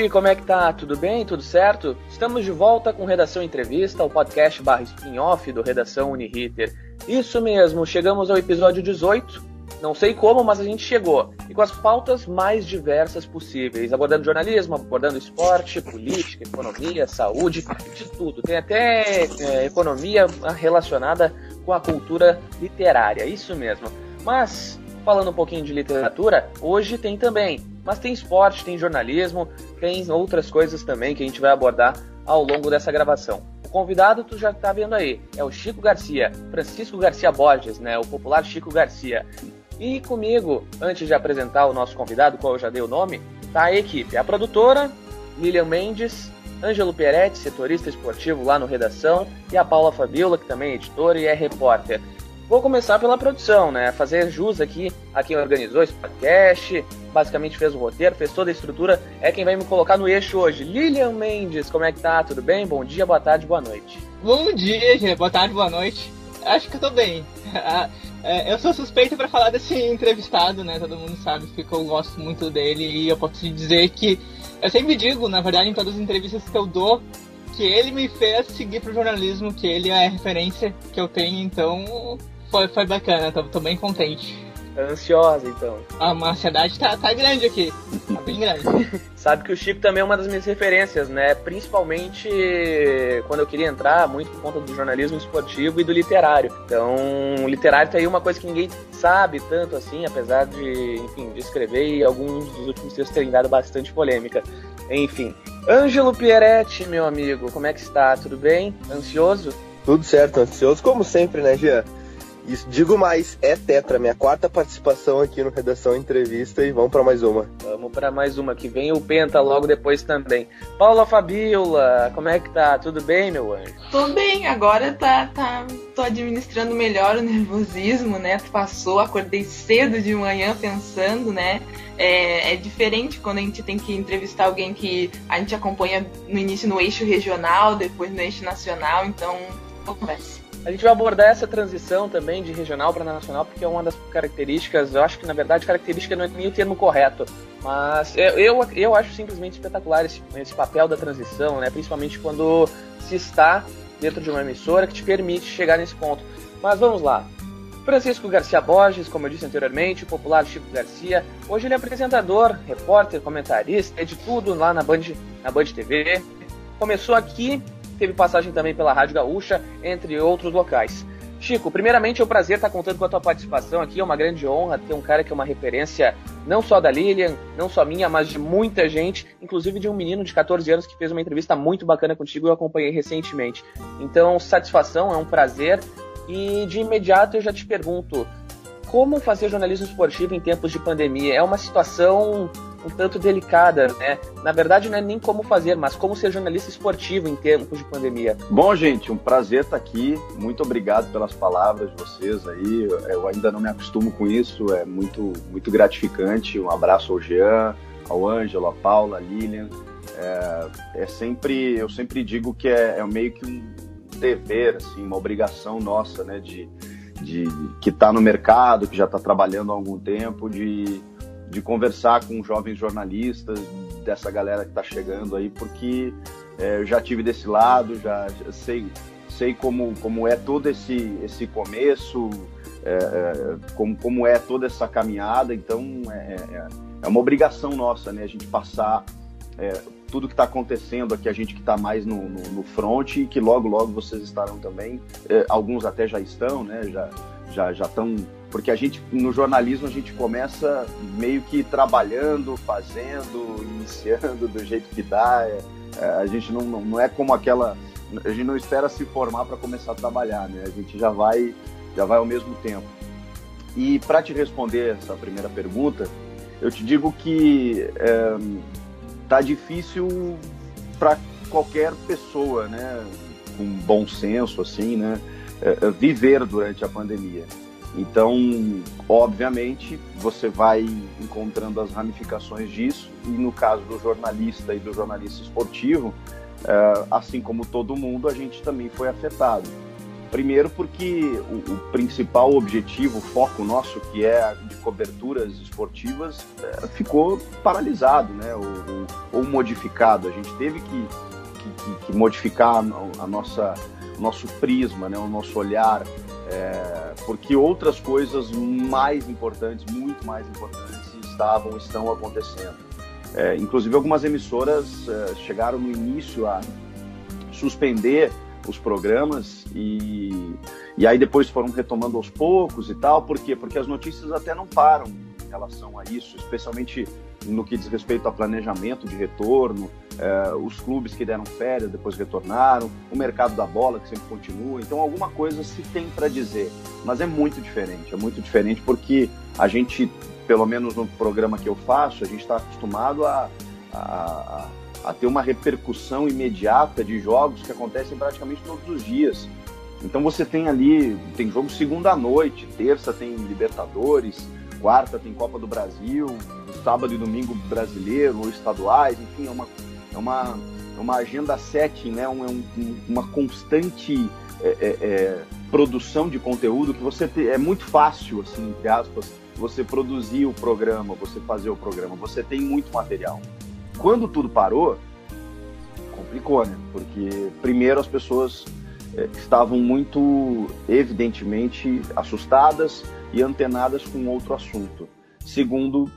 gente, como é que tá? Tudo bem? Tudo certo? Estamos de volta com Redação Entrevista, o podcast barra spin-off do Redação Uniriter. Isso mesmo, chegamos ao episódio 18. Não sei como, mas a gente chegou. E com as pautas mais diversas possíveis, abordando jornalismo, abordando esporte, política, economia, saúde, de tudo. Tem até é, economia relacionada com a cultura literária, isso mesmo. Mas, falando um pouquinho de literatura, hoje tem também mas tem esporte, tem jornalismo, tem outras coisas também que a gente vai abordar ao longo dessa gravação. O convidado tu já está vendo aí, é o Chico Garcia, Francisco Garcia Borges, né, o popular Chico Garcia. E comigo, antes de apresentar o nosso convidado, qual eu já dei o nome, tá a equipe, a produtora, Lilian Mendes, Ângelo Peretti, setorista esportivo lá no Redação, e a Paula Fabiola, que também é editora e é repórter. Vou começar pela produção, né? Fazer jus aqui a quem organizou esse podcast, basicamente fez o roteiro, fez toda a estrutura, é quem vai me colocar no eixo hoje. Lilian Mendes, como é que tá? Tudo bem? Bom dia, boa tarde, boa noite. Bom dia, gente. Boa tarde, boa noite. Acho que eu tô bem. Ah, é, eu sou suspeito para falar desse entrevistado, né? Todo mundo sabe que eu gosto muito dele e eu posso te dizer que eu sempre digo, na verdade, em todas as entrevistas que eu dou, que ele me fez seguir pro jornalismo, que ele é a referência que eu tenho, então foi, foi bacana, tô, tô bem contente. Tá ansiosa, então. A ansiedade tá, tá grande aqui. Tá bem grande. Sabe que o Chico também é uma das minhas referências, né? Principalmente quando eu queria entrar, muito por conta do jornalismo esportivo e do literário. Então, o literário tá aí uma coisa que ninguém sabe tanto assim, apesar de, enfim, de escrever e alguns dos últimos textos terem dado bastante polêmica. Enfim. Ângelo Pieretti, meu amigo, como é que está? Tudo bem? Ansioso? Tudo certo, ansioso como sempre, né, Jean? Isso, digo mais, é Tetra, minha quarta participação aqui no Redação Entrevista e vamos para mais uma. Vamos para mais uma, que vem o Penta logo depois também. Paula Fabiola, como é que tá? Tudo bem, meu anjo? Tô bem, agora tá, tá, tô administrando melhor o nervosismo, né? Passou, acordei cedo de manhã pensando, né? É, é, diferente quando a gente tem que entrevistar alguém que a gente acompanha no início no eixo regional, depois no eixo nacional, então conversa. A gente vai abordar essa transição também de regional para nacional, porque é uma das características, eu acho que na verdade característica não é nem o termo correto, mas eu, eu, eu acho simplesmente espetacular esse, esse papel da transição, né? principalmente quando se está dentro de uma emissora que te permite chegar nesse ponto. Mas vamos lá. Francisco Garcia Borges, como eu disse anteriormente, o popular Chico Garcia. Hoje ele é apresentador, repórter, comentarista, é de tudo lá na Band, na Band TV. Começou aqui teve passagem também pela Rádio Gaúcha, entre outros locais. Chico, primeiramente é um prazer estar contando com a tua participação aqui, é uma grande honra ter um cara que é uma referência não só da Lilian, não só minha, mas de muita gente, inclusive de um menino de 14 anos que fez uma entrevista muito bacana contigo e eu acompanhei recentemente. Então, satisfação, é um prazer. E de imediato eu já te pergunto, como fazer jornalismo esportivo em tempos de pandemia? É uma situação um tanto delicada, né? Na verdade, não é nem como fazer, mas como ser jornalista esportivo em tempos de pandemia. Bom, gente, um prazer estar aqui. Muito obrigado pelas palavras de vocês aí. Eu ainda não me acostumo com isso, é muito, muito gratificante. Um abraço ao Jean, ao Ângelo, à Paula, à Lilian. É, é sempre, eu sempre digo que é, é meio que um dever, assim, uma obrigação nossa, né, de, de que está no mercado, que já está trabalhando há algum tempo, de de conversar com jovens jornalistas, dessa galera que está chegando aí, porque é, eu já tive desse lado, já, já, sei, sei como, como é todo esse, esse começo, é, é, como, como é toda essa caminhada, então é, é, é uma obrigação nossa, né, a gente passar é, tudo que está acontecendo aqui, a gente que está mais no, no, no, front e que logo, logo vocês estarão também, alguns até já estão, né, já já já estão porque a gente no jornalismo a gente começa meio que trabalhando, fazendo, iniciando do jeito que dá. É, é, a gente não, não, é como aquela, a gente não espera se formar para começar a trabalhar, né? A gente já vai já vai ao mesmo tempo. E para te responder essa primeira pergunta, eu te digo que é, tá difícil para qualquer pessoa, né? Com bom senso, assim, né? É, é viver durante a pandemia. Então, obviamente, você vai encontrando as ramificações disso, e no caso do jornalista e do jornalista esportivo, é, assim como todo mundo, a gente também foi afetado. Primeiro porque o, o, principal objetivo, o foco nosso, que é de coberturas esportivas, é, ficou paralisado, né? Ou, ou, modificado. A gente teve que, que, que modificar a, nossa nosso prisma, né? O nosso olhar, é, porque outras coisas mais importantes, muito mais importantes, estavam estão acontecendo. É, inclusive algumas emissoras é, chegaram no início a suspender os programas e, e aí depois foram retomando aos poucos e tal. Por quê? Porque as notícias até não param em relação a isso, especialmente no que diz respeito a planejamento de retorno, eh, os clubes que deram férias depois retornaram, o mercado da bola que sempre continua. Então alguma coisa se tem para dizer, mas é muito diferente. É muito diferente porque a gente, pelo menos no programa que eu faço, a gente está acostumado a, a, a ter uma repercussão imediata de jogos que acontecem praticamente todos os dias. Então você tem ali, tem jogo segunda noite, terça tem Libertadores, quarta tem Copa do Brasil, sábado e domingo brasileiro ou estaduais, enfim, é uma, é uma, é uma agenda setting, né? Um, é um, uma constante é, é, é, produção de conteúdo que você te, é muito fácil, assim, entre aspas, você produzir o programa, você fazer o programa, você tem muito material. Quando tudo parou, complicou, né? Porque primeiro as pessoas é, estavam muito evidentemente assustadas e antenadas com outro assunto. Segundo,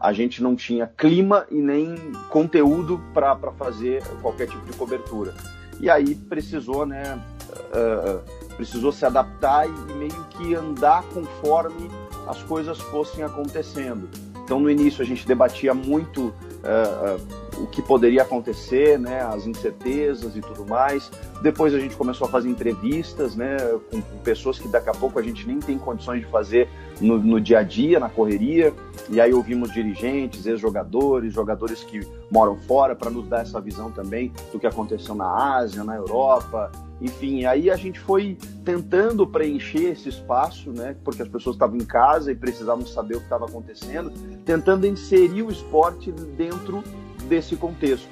a gente não tinha clima e nem conteúdo para fazer qualquer tipo de cobertura. E aí precisou, né, uh, precisou se adaptar e meio que andar conforme as coisas fossem acontecendo. Então, no início, a gente debatia muito uh, o que poderia acontecer, né, as incertezas e tudo mais. Depois, a gente começou a fazer entrevistas né, com, com pessoas que daqui a pouco a gente nem tem condições de fazer no, no dia a dia, na correria. E aí ouvimos dirigentes, ex-jogadores, jogadores que moram fora, para nos dar essa visão também do que aconteceu na Ásia, na Europa, enfim, aí a gente foi tentando preencher esse espaço, né? Porque as pessoas estavam em casa e precisavam saber o que estava acontecendo, tentando inserir o esporte dentro desse contexto.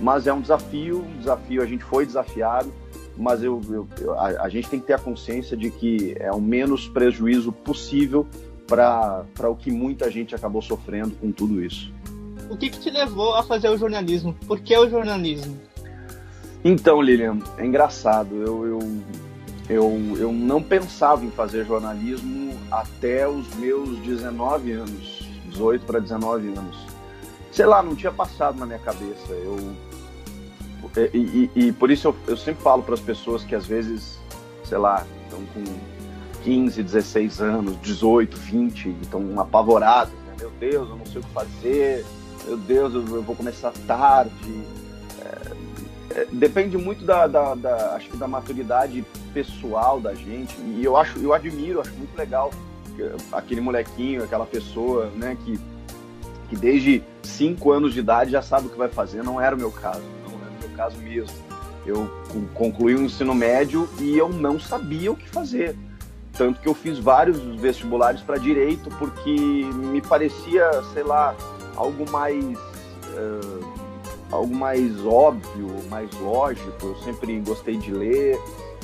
Mas é um desafio, um desafio, a gente foi desafiado, mas eu, eu a, a, gente tem que ter a consciência de que é o menos prejuízo possível para o que muita gente acabou sofrendo com tudo isso. O que, que te levou a fazer o jornalismo? Por que o jornalismo? Então, Lilian, é engraçado. Eu, eu, eu, eu não pensava em fazer jornalismo até os meus 19 anos, 18 para 19 anos. Sei lá, não tinha passado na minha cabeça. Eu, e, e, e por isso eu, eu sempre falo para as pessoas que às vezes, sei lá, estão com 15, 16 anos, 18, 20, estão apavorados. Né? Meu Deus, eu não sei o que fazer. Meu Deus, eu, eu vou começar tarde é, depende muito da, da, da, acho que da maturidade pessoal da gente e eu acho eu admiro acho muito legal aquele molequinho aquela pessoa né que que desde cinco anos de idade já sabe o que vai fazer não era o meu caso não era o meu caso mesmo eu concluí o ensino médio e eu não sabia o que fazer tanto que eu fiz vários vestibulares para direito porque me parecia sei lá algo mais uh, algo mais óbvio, mais lógico. Eu sempre gostei de ler,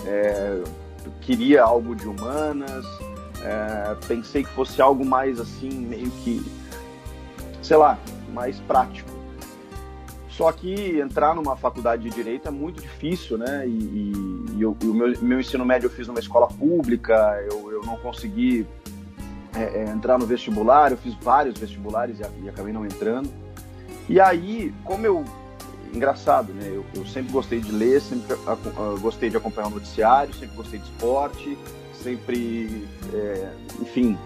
é, queria algo de humanas, é, pensei que fosse algo mais assim, meio que, sei lá, mais prático. Só que entrar numa faculdade de direito é muito difícil, né? E, e, e eu, o meu, meu, ensino médio eu fiz numa escola pública, eu, eu não consegui é, é entrar no vestibular, eu fiz vários vestibulares e, e acabei não entrando. E aí, como eu. Engraçado, né? Eu, eu sempre gostei de ler, sempre uh, gostei de acompanhar o noticiário, sempre gostei de esporte, sempre. É, enfim.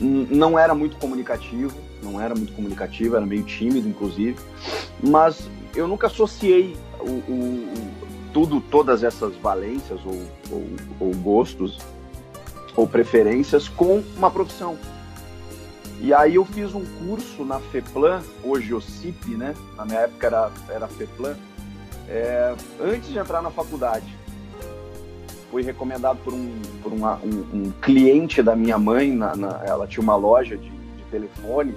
Não era muito comunicativo, não era muito comunicativo, era meio tímido, inclusive. Mas eu nunca associei o, o, tudo, todas essas valências ou, ou, ou gostos ou preferências com uma profissão. E aí eu fiz um curso na FEPLAN, hoje o CIP, né? Na minha época era, era FEPLAN, é, antes de entrar na faculdade. Fui recomendado por um, por uma, um, um cliente da minha mãe, na, na, ela tinha uma loja de, de telefone,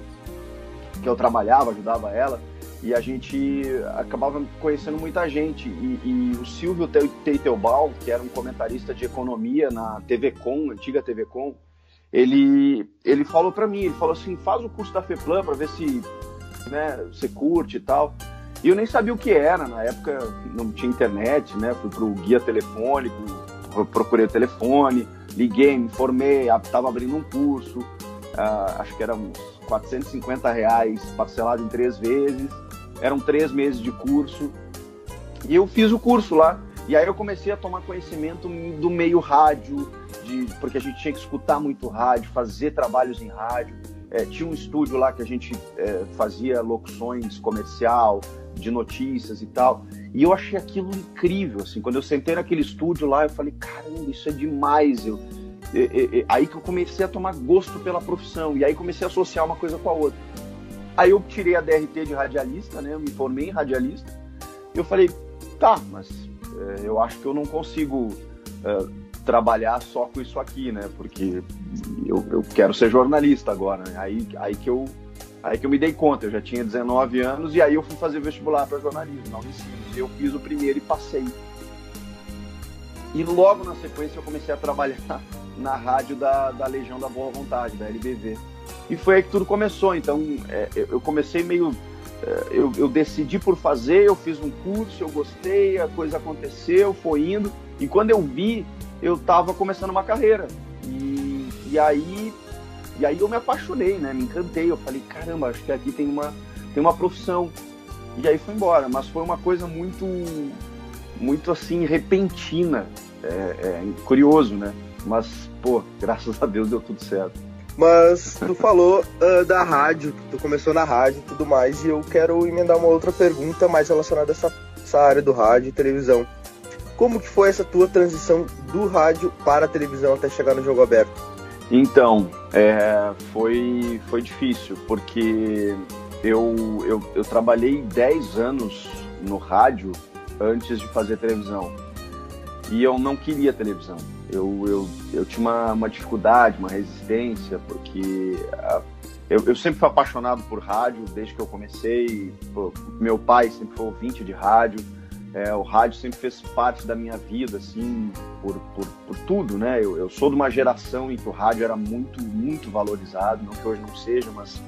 que eu trabalhava, ajudava ela, e a gente acabava conhecendo muita gente. E, e o Silvio Teitelbaum, que era um comentarista de economia na TV Com, antiga TV Com, ele, ele falou para mim, ele falou assim, faz o curso da FEPLAN para ver se né, você curte e tal. E eu nem sabia o que era, na época não tinha internet, né? Fui pro guia telefônico, procurei o telefone, liguei, me informei, estava abrindo um curso, uh, acho que era uns 450 reais parcelado em três vezes, eram três meses de curso, e eu fiz o curso lá. E aí eu comecei a tomar conhecimento do meio rádio, de, porque a gente tinha que escutar muito rádio, fazer trabalhos em rádio. É, tinha um estúdio lá que a gente é, fazia locuções comercial, de notícias e tal. E eu achei aquilo incrível, assim. Quando eu sentei naquele estúdio lá, eu falei, caramba, isso é demais. Eu, aí que eu comecei a tomar gosto pela profissão. E aí comecei a associar uma coisa com a outra. Aí eu tirei a DRT de radialista, né? Eu me formei em radialista. E eu falei, tá, mas é, eu acho que eu não consigo é, trabalhar só com isso aqui, né? Porque eu, eu quero ser jornalista agora. Né? Aí, aí que eu Aí que eu me dei conta, eu já tinha 19 anos e aí eu fui fazer vestibular para jornalismo. Eu fiz o primeiro e passei. E logo na sequência eu comecei a trabalhar na rádio da, da Legião da Boa Vontade, da LBV. E foi aí que tudo começou. Então é, eu comecei meio. É, eu, eu, decidi por fazer, eu fiz um curso, eu gostei, a coisa aconteceu, foi indo. E quando eu vi, eu estava começando uma carreira. E, e aí e aí eu me apaixonei, né? Me encantei. Eu falei, caramba, acho que aqui tem uma, tem uma profissão. E aí foi embora. Mas foi uma coisa muito, muito assim, repentina. É, é, curioso, né? Mas, pô, graças a Deus deu tudo certo. Mas tu falou uh, da rádio, tu começou na rádio e tudo mais, e eu quero emendar uma outra pergunta mais relacionada a essa, essa área do rádio e televisão. Como que foi essa tua transição do rádio para a televisão até chegar no jogo aberto? Então, é, foi, foi difícil, porque eu, eu, eu trabalhei 10 anos no rádio antes de fazer televisão. E eu não queria televisão. Eu, eu, eu tinha uma, uma dificuldade, uma resistência, porque a, eu, eu, sempre fui apaixonado por rádio desde que eu comecei. Pô, meu pai sempre foi ouvinte de rádio. É, o rádio sempre fez parte da minha vida, assim, por, por, por tudo, né? Eu, eu, sou de uma geração em que o rádio era muito, muito valorizado, não que hoje não seja, mas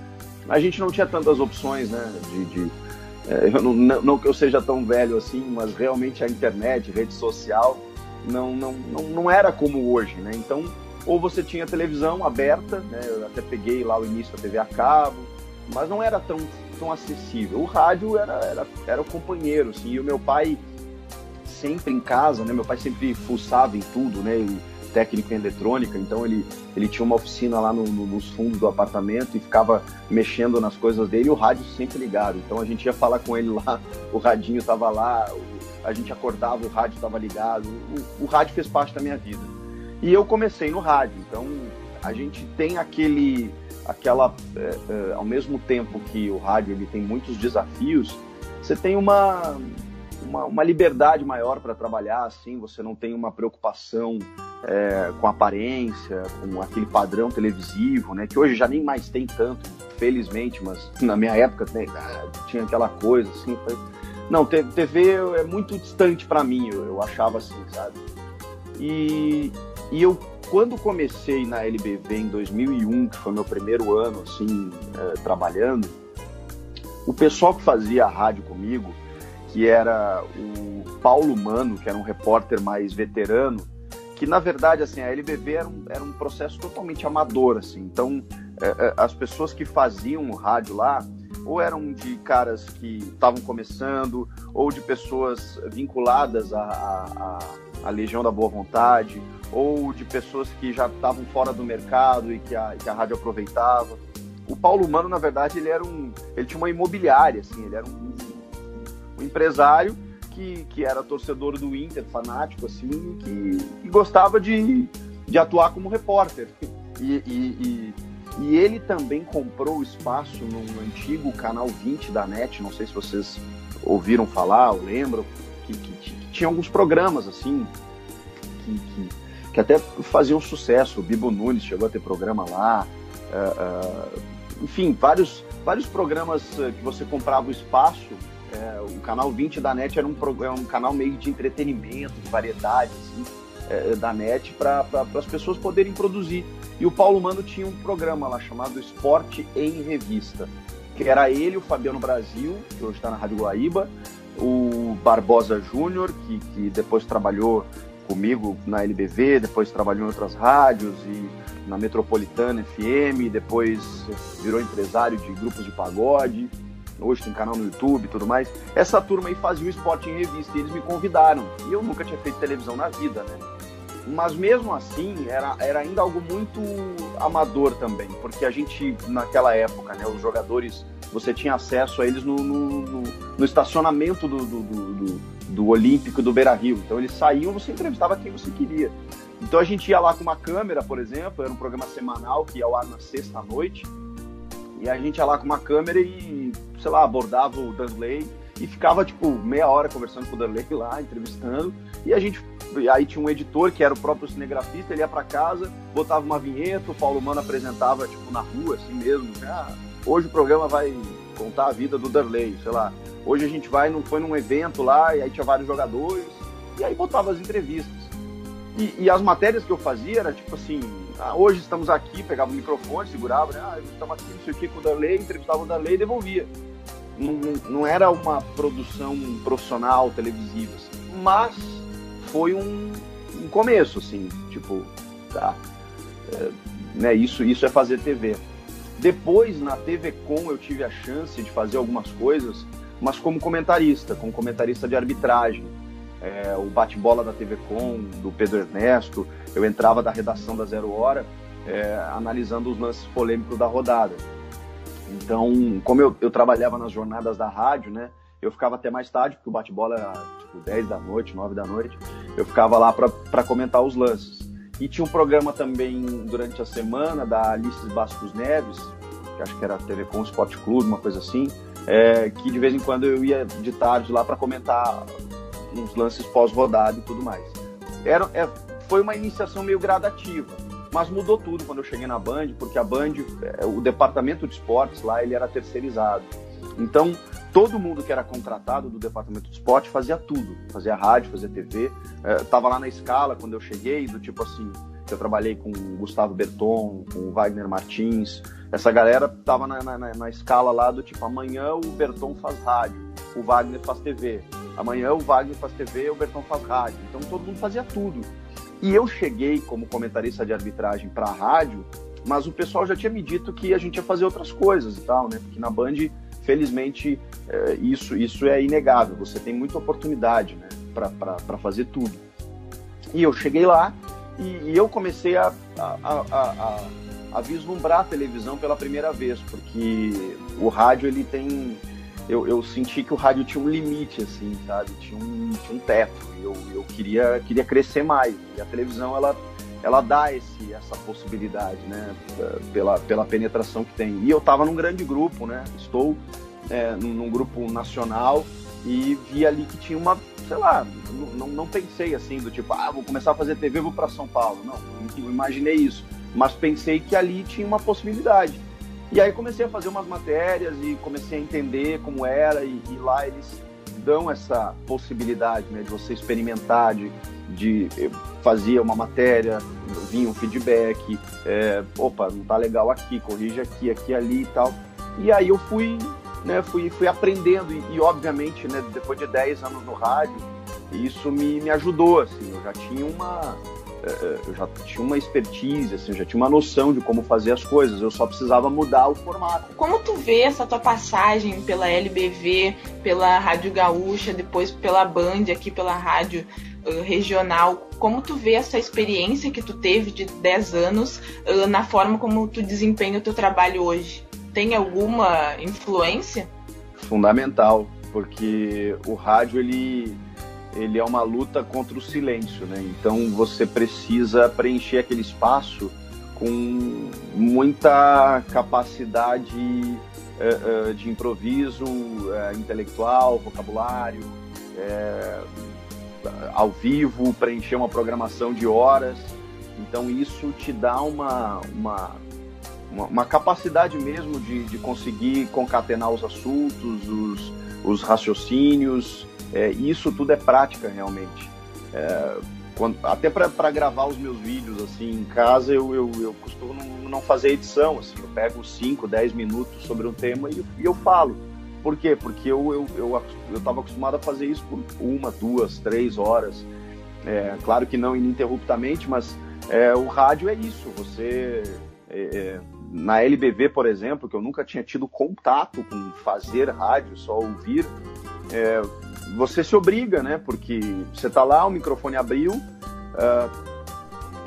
a gente não tinha tantas opções, né? De, de é, não, não, não, que eu seja tão velho assim, mas realmente a internet, rede social, não, não, não, não era como hoje, né? Então, ou você tinha televisão aberta, né? Eu até peguei lá o início da TV a cabo, mas não era tão tão acessível. O rádio era, era, era o companheiro, assim, e o meu pai sempre em casa, né? Meu pai sempre fuçava em tudo, né? Ele, técnico em eletrônica, então ele, ele tinha uma oficina lá no, no, nos fundos do apartamento e ficava mexendo nas coisas dele e o rádio sempre ligado. Então a gente ia falar com ele lá, o radinho estava lá, a gente acordava, o rádio estava ligado. O, o rádio fez parte da minha vida. E eu comecei no rádio, então a gente tem aquele aquela é, é, ao mesmo tempo que o rádio ele tem muitos desafios você tem uma uma, uma liberdade maior para trabalhar assim você não tem uma preocupação é, com aparência com aquele padrão televisivo né que hoje já nem mais tem tanto felizmente mas na minha época ah, tinha aquela coisa assim foi... não TV é muito distante para mim eu, eu achava assim sabe e, e eu quando comecei na LBV em 2001, que foi meu primeiro ano assim é, trabalhando, o pessoal que fazia a rádio comigo, que era o Paulo Mano, que era um repórter mais veterano, que na verdade assim a LBV era um, era um processo totalmente amador assim. Então é, é, as pessoas que faziam o rádio lá ou eram de caras que estavam começando ou de pessoas vinculadas à, à, à Legião da Boa Vontade ou de pessoas que já estavam fora do mercado e que a, que a rádio aproveitava. O Paulo Mano, na verdade, ele era um, ele tinha uma imobiliária, assim, ele era um, um empresário que, que era torcedor do Inter, fanático, assim, que, que gostava de, de atuar como repórter. E, e, e, e, ele também comprou espaço num antigo canal 20 da NET, não sei se vocês ouviram falar ou lembram, que, que, que tinha alguns programas, assim, que, que que até faziam sucesso. O Bibo Nunes chegou a ter programa lá. Uh, uh, enfim, vários, vários programas eh, que você comprava o espaço. O canal 20 da NET era um, é um canal meio de entretenimento, de variedade, assim, da NET, para as pessoas poderem produzir. E o Paulo Mano tinha um programa lá chamado Esporte em Revista, que era ele, o Fabiano Brasil, que hoje está na Rádio Guaíba, o Barbosa Júnior, que, que depois trabalhou comigo na LBV, depois trabalhou em outras rádios e na Metropolitana FM, depois virou empresário de grupos de pagode, hoje tem canal no YouTube e tudo mais. Essa turma aí fazia o esporte em revista e eles me convidaram. E eu nunca tinha feito televisão na vida, né? Mas mesmo assim, era, era ainda algo muito amador também, porque a gente, naquela época, né, os jogadores, você tinha acesso a eles no, no, no, no estacionamento do, do, do, do Olímpico do Beira Rio. Então eles saíam, você entrevistava quem você queria. Então a gente ia lá com uma câmera, por exemplo, era um programa semanal que ia ao ar na sexta noite, e a gente ia lá com uma câmera e, sei lá, abordava o Danley e ficava tipo meia hora conversando com o Danley lá, entrevistando, e a gente aí tinha um editor que era o próprio cinegrafista, ele ia para casa, botava uma vinheta, o Paulo Mano apresentava tipo na rua assim mesmo, ah, hoje o programa vai contar a vida do Darley, sei lá. Hoje a gente vai, não foi num evento lá e aí tinha vários jogadores e aí botava as entrevistas. E, e, as matérias que eu fazia era tipo assim, ah, hoje estamos aqui, pegava o microfone, segurava, né? Ah, estamos aqui, não sei o que, com o Darley, entrevistava o Darley e devolvia. Não, não era uma produção profissional, televisiva, assim. mas foi um, um começo, assim, tipo, tá, é, né, isso, isso é fazer TV. Depois, na TV Com, eu tive a chance de fazer algumas coisas, mas como comentarista, como comentarista de arbitragem é, o bate-bola da TV Com, do Pedro Ernesto, eu entrava da redação da Zero Hora é, analisando os lances polêmicos da rodada. Então, como eu, eu, trabalhava nas jornadas da rádio, né, eu ficava até mais tarde, porque o bate-bola tipo 10 da noite, 9 da noite, eu ficava lá para comentar os lances. E tinha um programa também durante a semana da Alice Bastos Neves, que acho que era TV Com Sport Clube, uma coisa assim, é, que de vez em quando eu ia de tarde lá para comentar uns lances pós-rodada e tudo mais. Era, é, foi uma iniciação meio gradativa, mas mudou tudo quando eu cheguei na Band, porque a Band, é, o departamento de esportes lá, ele era terceirizado. Então, todo mundo que era contratado do departamento de esporte fazia tudo, fazia rádio, fazia TV. É, tava lá na escala quando eu cheguei, do tipo assim, eu trabalhei com o Gustavo Berton, com o Wagner Martins. Essa galera tava na, na, na escala lá do tipo, amanhã o Berton faz rádio, o Wagner faz TV. Amanhã o Wagner faz TV, o Bertão faz rádio. Então todo mundo fazia tudo. E eu cheguei como comentarista de arbitragem para a rádio, mas o pessoal já tinha me dito que a gente ia fazer outras coisas e tal, né? Porque na Band, felizmente, é, isso, isso é inegável. Você tem muita oportunidade, né? Para fazer tudo. E eu cheguei lá e, e eu comecei a, a, a, a, vislumbrar a televisão pela primeira vez, porque o rádio ele tem eu, eu senti que o rádio tinha um limite, assim, sabe? Tinha um, tinha um teto. Eu, eu queria, queria crescer mais. E a televisão, ela, ela dá esse, essa possibilidade, né? Pela, pela penetração que tem. E eu estava num grande grupo, né? Estou é, num, grupo nacional e vi ali que tinha uma, sei lá, não, não pensei assim, do tipo, ah, vou começar a fazer TV, vou para São Paulo. Não, eu imaginei isso. Mas pensei que ali tinha uma possibilidade. E aí comecei a fazer umas matérias e comecei a entender como era e, e lá eles dão essa possibilidade né, de você experimentar, de, de fazer uma matéria, vinha um feedback, é, opa, não tá legal aqui, corrige aqui, aqui, ali e tal. E aí eu fui, né, fui, fui aprendendo e, e obviamente, né, depois de 10 anos no rádio, isso me, me ajudou, assim, eu já tinha uma, eu já tinha uma expertise, assim, já tinha uma noção de como fazer as coisas, eu só precisava mudar o formato. Como tu vê essa tua passagem pela LBV, pela Rádio Gaúcha, depois pela Band, aqui pela Rádio uh, Regional, como tu vê essa experiência que tu teve de 10 anos uh, na forma como tu desempenha o teu trabalho hoje? Tem alguma influência? Fundamental, porque o rádio ele ele é uma luta contra o silêncio, né? Então você precisa preencher aquele espaço com muita capacidade uh, uh, de improviso uh, intelectual, vocabulário, ao vivo, preencher uma programação de horas. Então isso te dá uma, uma, uma, uma capacidade mesmo de, de, conseguir concatenar os assuntos, os, os raciocínios. É, isso tudo é prática realmente. É, quando, até para gravar os meus vídeos assim em casa, eu, eu, eu costumo não, não, fazer edição. Assim, eu pego 5, 10 minutos sobre um tema e, e, eu falo. Por quê? Porque eu estava eu, eu, eu acostumado a fazer isso por uma, duas, três horas. É, claro que não ininterruptamente, mas é, o rádio é isso. Você. É, é na LBV, por exemplo, que eu nunca tinha tido contato com fazer rádio, só ouvir, é, você se obriga, né? Porque você tá lá, o microfone abriu. Uh,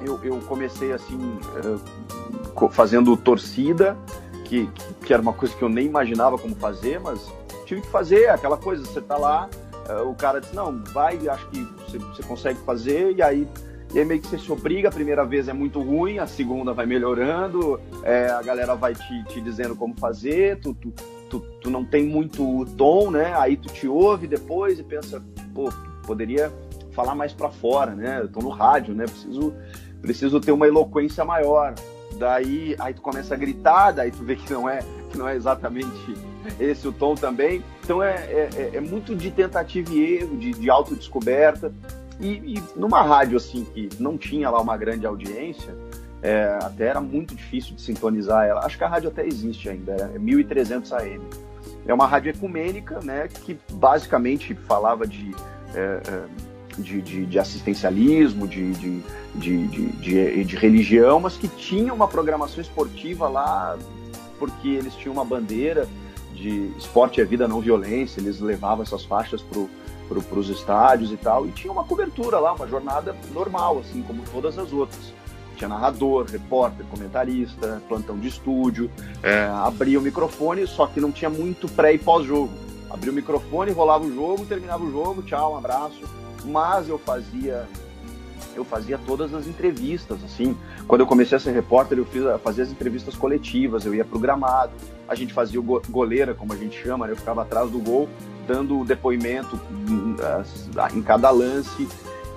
eu, eu, comecei assim, uh, fazendo torcida, que, que, era uma coisa que eu nem imaginava como fazer, mas tive que fazer aquela coisa. Você tá lá, uh, o cara disse: Não, vai, acho que você, você consegue fazer, e aí e aí meio que você se obriga, a primeira vez é muito ruim, a segunda vai melhorando, é, a galera vai te, te dizendo como fazer, tu, tu, tu, tu, não tem muito tom, né? Aí tu te ouve depois e pensa, pô, poderia falar mais para fora, né? Eu tô no rádio, né? Preciso, preciso ter uma eloquência maior. Daí aí tu começa a gritar, daí tu vê que não é, que não é exatamente esse o tom também. Então é, é, é muito de tentativa e erro, de, de autodescoberta. E, e, numa rádio assim que não tinha lá uma grande audiência, é, até era muito difícil de sintonizar ela. Acho que a rádio até existe ainda, é 1300 AM. É uma rádio ecumênica, né, que basicamente falava de, é, é de, de, de, assistencialismo, de, de, de, de, religião, mas que tinha uma programação esportiva lá, porque eles tinham uma bandeira de esporte é vida, não violência, eles levavam essas faixas para para os estádios e tal, e tinha uma cobertura lá, uma jornada normal, assim como todas as outras. Tinha narrador, repórter, comentarista, plantão de estúdio, é, abria o microfone, só que não tinha muito pré e pós-jogo. Abria o microfone, rolava o jogo, terminava o jogo, tchau, um abraço. Mas eu fazia eu fazia todas as entrevistas, assim. Quando eu comecei a ser repórter, eu fiz, fazia as entrevistas coletivas, eu ia programado, a gente fazia o goleira, como a gente chama, né? eu ficava atrás do gol dando depoimento em cada lance.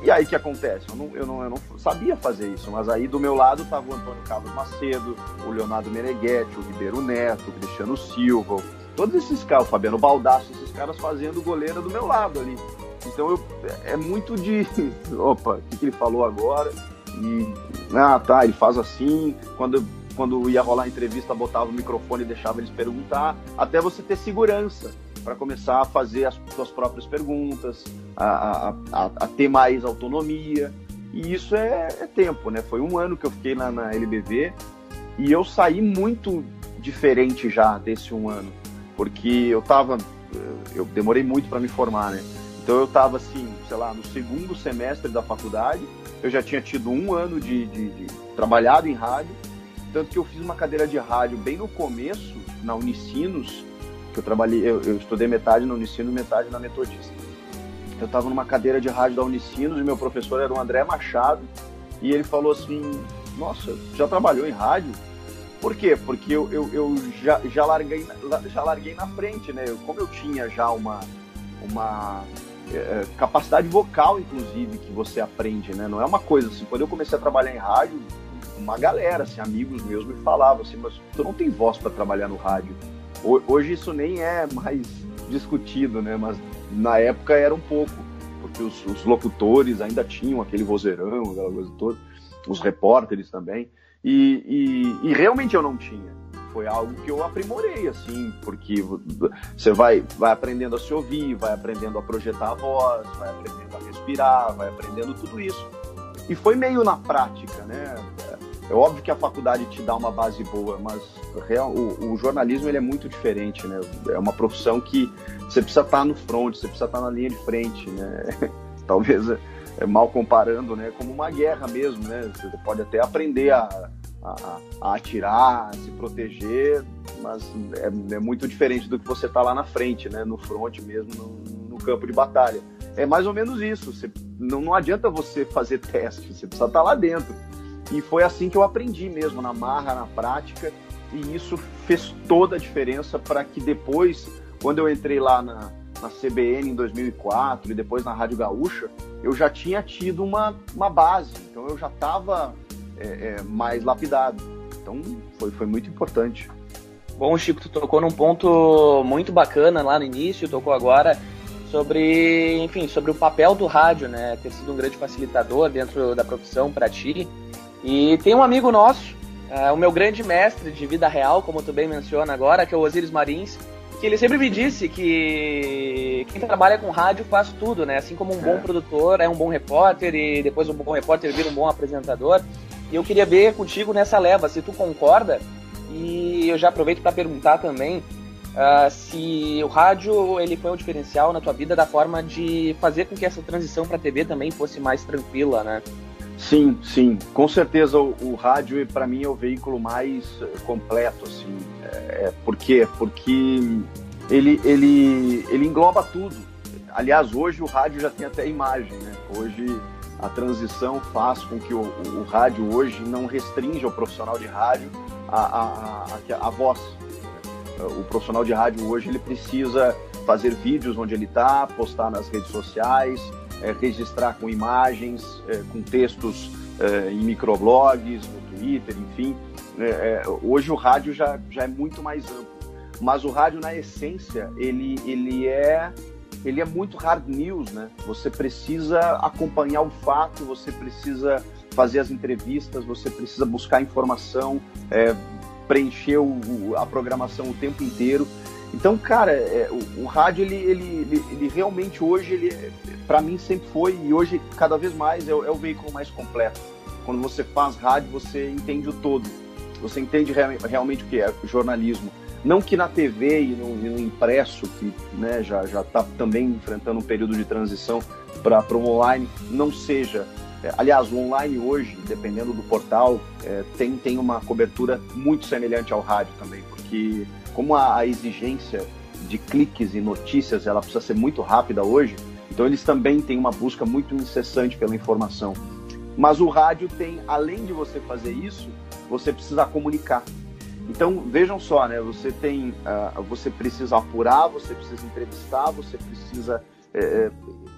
E aí que acontece? Eu não, eu, não, eu não sabia fazer isso, mas aí do meu lado estava o Antônio Carlos Macedo, o Leonardo Meneghetti, o Ribeiro Neto, o Cristiano Silva, todos esses caras, o Fabiano Baldasso, esses caras fazendo goleira do meu lado ali. Então eu, é muito de. Opa, o que, que ele falou agora? E. Ah, tá, ele faz assim. Quando, quando ia rolar a entrevista, botava o microfone e deixava eles perguntar, até você ter segurança para começar a fazer as suas próprias perguntas, a, a, a, a, ter mais autonomia. E isso é, é, tempo, né? Foi um ano que eu fiquei na, na LBV e eu saí muito diferente já desse um ano, porque eu tava, eu demorei muito para me formar, né? Então eu tava assim, sei lá, no segundo semestre da faculdade, eu já tinha tido um ano de, de, de trabalhado em rádio, tanto que eu fiz uma cadeira de rádio bem no começo, na Unicinos, que eu trabalhei, eu, eu estudei metade na Unicinos, metade na Metodista. Eu estava numa cadeira de rádio da Unicinos e meu professor era o André Machado e ele falou assim, nossa, já trabalhou em rádio? Por quê? Porque eu, eu, eu já, já, larguei, já larguei na frente, né? Eu, como eu tinha já uma, uma é, capacidade vocal, inclusive, que você aprende, né? Não é uma coisa assim, quando eu comecei a trabalhar em rádio, uma galera, assim, amigos meus me falavam assim, mas tu não tem voz para trabalhar no rádio. Hoje isso nem é mais discutido, né? Mas na época era um pouco, porque os, os locutores ainda tinham aquele vozeirão, aquela coisa toda, os repórteres também, e, e, e realmente eu não tinha. Foi algo que eu aprimorei, assim, porque você vai, vai aprendendo a se ouvir, vai aprendendo a projetar a voz, vai aprendendo a respirar, vai aprendendo tudo isso. E foi meio na prática, né? É óbvio que a faculdade te dá uma base boa, mas real, o, o, jornalismo ele é muito diferente, né? É uma profissão que você precisa estar no front, você precisa estar na linha de frente, né? Talvez é, mal comparando, né? Como uma guerra mesmo, né? Você pode até aprender a, a, a atirar, a se proteger, mas é, é, muito diferente do que você tá lá na frente, né? No front mesmo, no, no campo de batalha. É mais ou menos isso. Você, não, não adianta você fazer teste, você precisa estar tá lá dentro. E foi assim que eu aprendi mesmo, na marra, na prática, e isso fez toda a diferença para que depois, quando eu entrei lá na, na CBN em 2004 e depois na Rádio Gaúcha, eu já tinha tido uma, uma base, então eu já estava é, é, mais lapidado. Então foi, foi muito importante. Bom, Chico, tu tocou num ponto muito bacana lá no início, tocou agora sobre, enfim, sobre o papel do rádio, né? Ter sido um grande facilitador dentro da profissão para ti. E tem um amigo nosso, uh, o meu grande mestre de vida real, como tu bem menciona agora, que é o Osiris Marins, que ele sempre me disse que quem trabalha com rádio faz tudo, né? Assim como um bom é. produtor é um bom repórter e depois um bom repórter vira um bom apresentador. E eu queria ver contigo nessa leva, se tu concorda. E eu já aproveito para perguntar também uh, se o rádio ele foi um diferencial na tua vida da forma de fazer com que essa transição para a TV também fosse mais tranquila, né? Sim, sim, com certeza o, o rádio para mim é o veículo mais eh, completo, assim. É, é, por quê? Porque ele, ele, ele engloba tudo. Aliás, hoje o rádio já tem até imagem, né? Hoje a transição faz com que o, o, o rádio hoje não restrinja o profissional de rádio a, a, a, a voz. O profissional de rádio hoje ele precisa fazer vídeos onde ele está, postar nas redes sociais, é, registrar com imagens, é, com textos é, em microblogs, no Twitter, enfim. É, é, hoje o rádio já, já é muito mais amplo. Mas o rádio, na essência, ele, ele, é, ele é muito hard news, né? Você precisa acompanhar o fato, você precisa fazer as entrevistas, você precisa buscar informação, é, preencher o, a programação o tempo inteiro. Então, cara, é, o, o, rádio, ele, ele, ele, realmente hoje, ele, para mim sempre foi e hoje cada vez mais é, é, o veículo mais completo. Quando você faz rádio, você entende o todo. Você entende realmente o que é jornalismo. Não que na TV e no, e no impresso, que né, já está também enfrentando um período de transição para o online, não seja. É, aliás, o online hoje, dependendo do portal, é, tem, tem uma cobertura muito semelhante ao rádio também, porque como a, a exigência de cliques e notícias ela precisa ser muito rápida hoje, então eles também têm uma busca muito incessante pela informação. Mas o rádio tem, além de você fazer isso, você precisa comunicar. Então vejam só, né? Você tem, uh, você precisa apurar, você precisa entrevistar, você precisa é,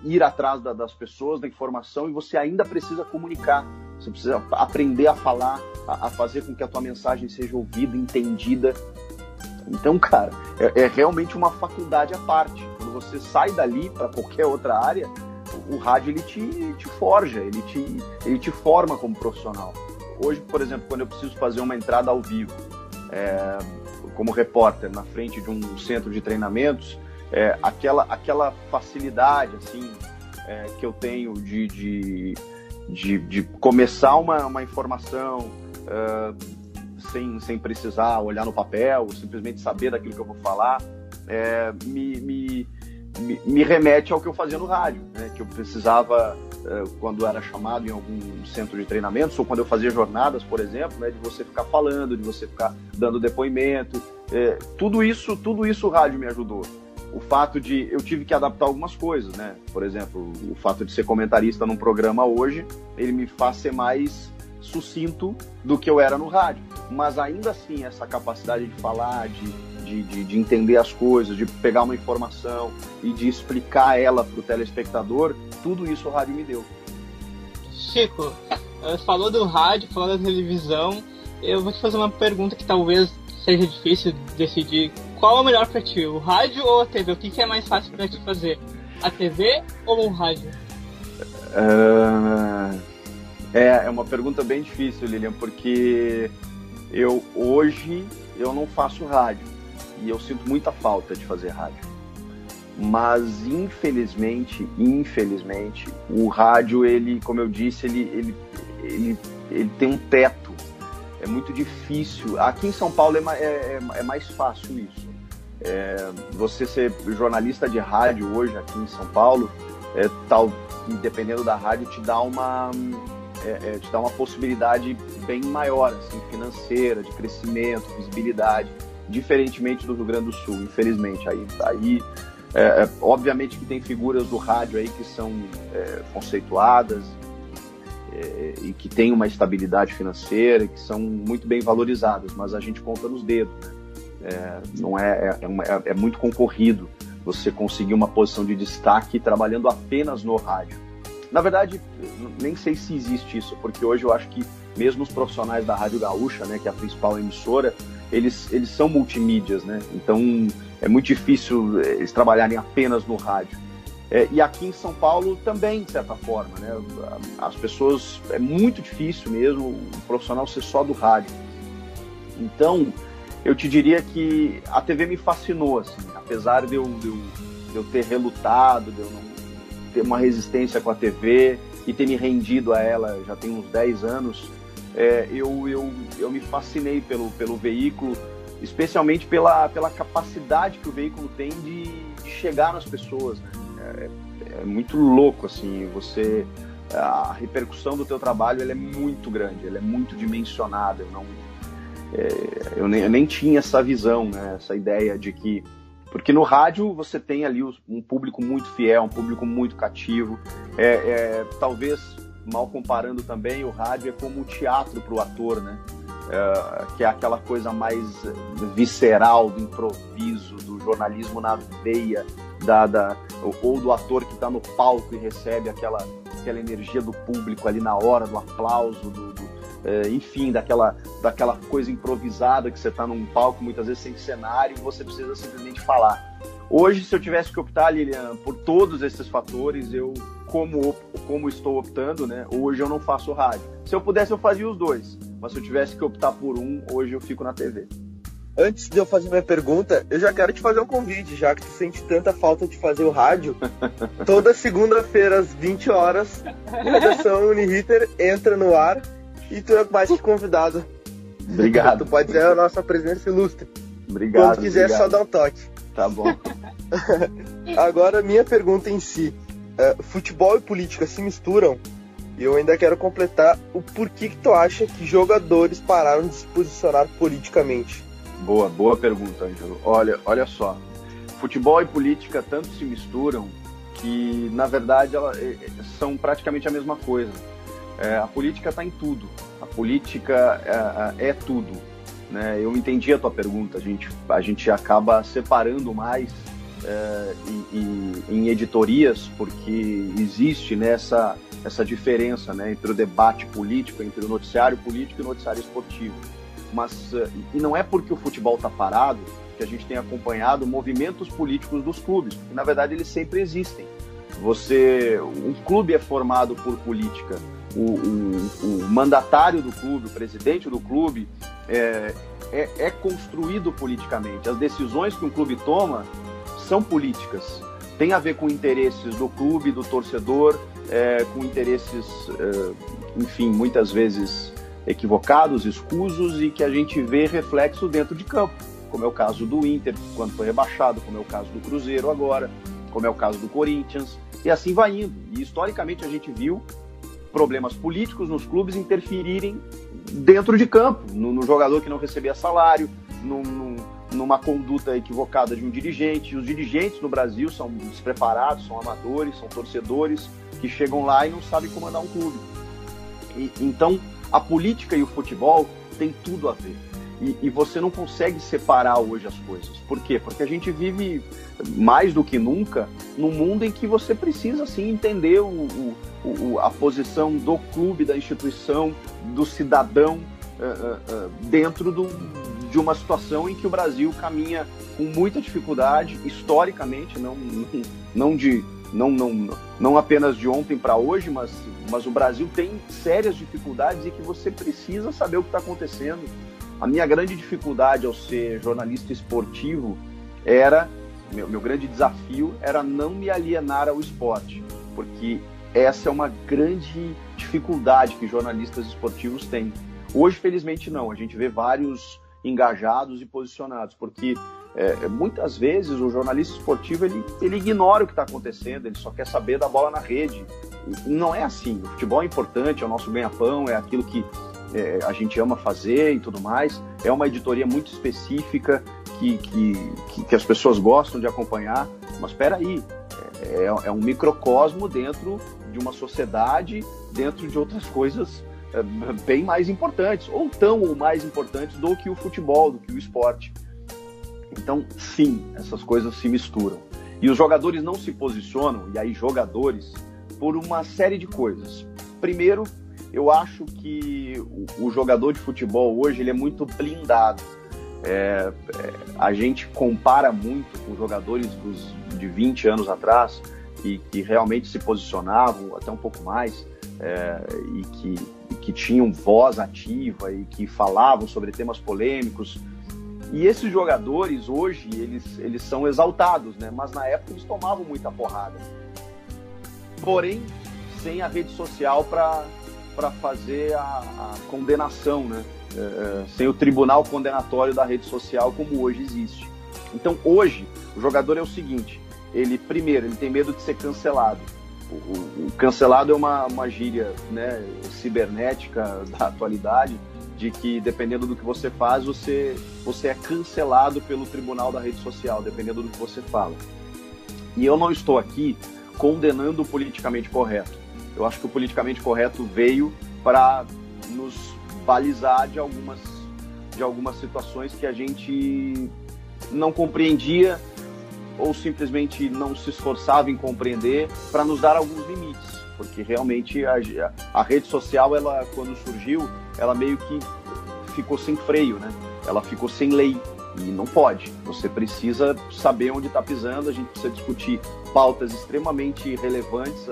ir atrás da, das pessoas, da informação e você ainda precisa comunicar. Você precisa aprender a falar, a, a fazer com que a tua mensagem seja ouvida, entendida então, cara, é, é realmente uma faculdade à parte. Quando você sai dali para qualquer outra área, o, o rádio ele te, te forja, ele te, ele te forma como profissional. Hoje, por exemplo, quando eu preciso fazer uma entrada ao vivo, é, como repórter, na frente de um centro de treinamentos, é, aquela, aquela facilidade assim é, que eu tenho de, de, de, de começar uma, uma informação, uh, sem, sem precisar olhar no papel, simplesmente saber daquilo que eu vou falar, é, me, me, me, me, remete ao que eu fazia no rádio, né? que eu precisava, é, quando era chamado em algum centro de treinamento, ou quando eu fazia jornadas, por exemplo, né? de você ficar falando, de você ficar dando depoimento. É, tudo isso, tudo isso o rádio me ajudou o fato de eu tive que adaptar algumas coisas, né? Por exemplo, o fato de ser comentarista num programa hoje, ele me faz ser mais sucinto do que eu era no rádio. Mas ainda assim, essa capacidade de falar, de, de, de, de entender as coisas, de pegar uma informação e de explicar ela para o telespectador, tudo isso o rádio me deu. Chico, eh, falou do rádio, falou da televisão. Eu vou te fazer uma pergunta que talvez seja difícil decidir. Qual é o melhor para ti, o rádio ou a TV? O que, que é mais fácil para te fazer? A TV ou o rádio? Uh é, é uma pergunta bem difícil, Lilian, porque eu hoje eu não faço rádio e eu sinto muita falta de fazer rádio. Mas infelizmente, infelizmente, o rádio ele, como eu disse, ele, ele, ele, ele tem um teto. É muito difícil. Aqui em São Paulo é, é, é mais fácil isso. É, você ser jornalista de rádio hoje aqui em São Paulo, é, tal, dependendo da rádio, te dá uma é, é, te dá uma possibilidade bem maior, assim, financeira, de crescimento, visibilidade, diferentemente do Rio Grande do Sul, infelizmente. Aí, aí é, é obviamente que tem figuras do rádio aí que são é, conceituadas é, e que têm uma estabilidade financeira, que são muito bem valorizadas, mas a gente conta nos dedos, né? Não é, é, é muito concorrido você conseguir uma posição de destaque trabalhando apenas no rádio. Na verdade, nem sei se existe isso, porque hoje eu acho que mesmo os profissionais da Rádio Gaúcha, né, que é a principal emissora, eles, eles são multimídias, né? Então é muito difícil eh, eles trabalharem apenas no rádio. É, e aqui em São Paulo também, de certa forma, né? As pessoas é muito difícil mesmo o profissional ser só do rádio. Então eu te diria que a TV me fascinou, assim, apesar de eu, de eu, de eu ter relutado, de eu não ter uma resistência com a TV e ter me rendido a ela já tem uns 10 anos é, eu, eu, eu me fascinei pelo, pelo veículo, especialmente pela, pela capacidade que o veículo tem de, de chegar nas pessoas. Né? É, é, muito louco, assim, você... A repercussão do teu trabalho é muito grande, ela é muito dimensionada. Eu, não, é, eu, nem, eu nem tinha essa visão, né? essa ideia de que porque no rádio você tem ali um público muito fiel, um público muito cativo. É, é, talvez mal comparando também, o rádio é como o teatro para o ator, né? É, que é aquela coisa mais visceral do improviso, do jornalismo na veia, da, da ou do ator que está no palco e recebe aquela, aquela energia do público ali na hora do aplauso, do, do é, enfim, daquela, daquela coisa improvisada que você está num palco, muitas vezes sem cenário, e você precisa simplesmente falar. Hoje, se eu tivesse que optar, Lilian, por todos esses fatores, eu como, como estou optando, né? Hoje eu não faço rádio. Se eu pudesse, eu fazia os dois. Mas se eu tivesse que optar por um, hoje eu fico na TV. Antes de eu fazer minha pergunta, eu já quero te fazer um convite, já que tu sente tanta falta de fazer o rádio. Toda segunda-feira, às 20 horas, a redação Uniriter entra no ar e tu é mais que convidado. Obrigado. Tu pode ser a nossa presença ilustre. Obrigado. Quando quiser, obrigado. só dá um toque. Tá bom. Agora, minha pergunta em si uh, futebol e política se misturam, e eu ainda quero completar o porquê que tu acha que jogadores pararam de se posicionar politicamente. Boa, boa pergunta, Ângelo. Olha, olha só. Futebol e política tanto se misturam que, na verdade, elas são praticamente a mesma coisa. É, a política está em tudo. A política é, é tudo. Né? Eu entendi a tua pergunta. A gente, a gente acaba separando mais é, e, e, em editorias, porque existe nessa né, essa diferença né, entre o debate político, entre o noticiário político e o noticiário esportivo. Mas uh, e não é porque o futebol está parado que a gente tem acompanhado movimentos políticos dos clubes, porque na verdade eles sempre existem. Você, um clube é formado por política. O, o, o mandatário do clube, o presidente do clube, é, é, é construído politicamente. As decisões que um clube toma são políticas. Tem a ver com interesses do clube, do torcedor, é, com interesses, é, enfim, muitas vezes equivocados, escusos e que a gente vê reflexo dentro de campo, como é o caso do Inter quando foi rebaixado, como é o caso do Cruzeiro agora, como é o caso do Corinthians, e assim vai indo. E historicamente a gente viu problemas políticos nos clubes interferirem dentro de campo, no, no jogador que não recebia salário, numa conduta equivocada de um dirigente. Os dirigentes no Brasil são despreparados, são amadores, são torcedores que chegam lá e não sabem comandar um clube. E, então, a política e o futebol têm tudo a ver. E, e, você não consegue separar hoje as coisas. Por quê? Porque a gente vive mais do que nunca num mundo em que você precisa sim entender o, o, o a posição do clube, da instituição, do cidadão uh, uh, dentro do, de uma situação em que o Brasil caminha com muita dificuldade, historicamente, não, não, de, não, não, não apenas de ontem para hoje, mas, mas o Brasil tem sérias dificuldades e que você precisa saber o que está acontecendo. A minha grande dificuldade ao ser jornalista esportivo era, meu, meu grande desafio era não me alienar ao esporte, porque essa é uma grande dificuldade que jornalistas esportivos têm. Hoje, felizmente, não. A gente vê vários engajados e posicionados, porque é, muitas vezes o jornalista esportivo ele, ele ignora o que está acontecendo, ele só quer saber da bola na rede. Não é assim. O futebol é importante, é o nosso ganha-pão, é aquilo que é, a gente ama fazer e tudo mais. É uma editoria muito específica que, que, que as pessoas gostam de acompanhar. Mas espera aí, é, é um microcosmo dentro de uma sociedade, dentro de outras coisas é, bem mais importantes, ou tão ou mais importantes do que o futebol, do que o esporte. Então, sim, essas coisas se misturam. E os jogadores não se posicionam, e aí jogadores, por uma série de coisas. Primeiro, eu acho que o, o, jogador de futebol hoje ele é muito blindado. É, é, a gente compara muito com jogadores dos, de 20 anos atrás que, que realmente se posicionavam até um pouco mais é, e que, que tinham voz ativa e que falavam sobre temas polêmicos. E esses jogadores hoje eles, eles são exaltados, né? Mas na época eles tomavam muita porrada. Porém, sem a rede social para fazer a, a, condenação, né? É, é, sem o tribunal condenatório da rede social como hoje existe. Então hoje o jogador é o seguinte: ele primeiro ele tem medo de ser cancelado o, o, cancelado é uma, uma gíria né, cibernética da atualidade, de que dependendo do que você faz, você, você é cancelado pelo tribunal da rede social, dependendo do que você fala. E eu não estou aqui condenando o politicamente correto. Eu acho que o politicamente correto veio para nos balizar de algumas, de algumas situações que a gente não compreendia ou simplesmente não se esforçava em compreender para nos dar alguns limites, porque realmente a, a, rede social, ela quando surgiu, ela meio que ficou sem freio, né? Ela ficou sem lei e não pode. Você precisa saber onde está pisando. A gente precisa discutir pautas extremamente relevantes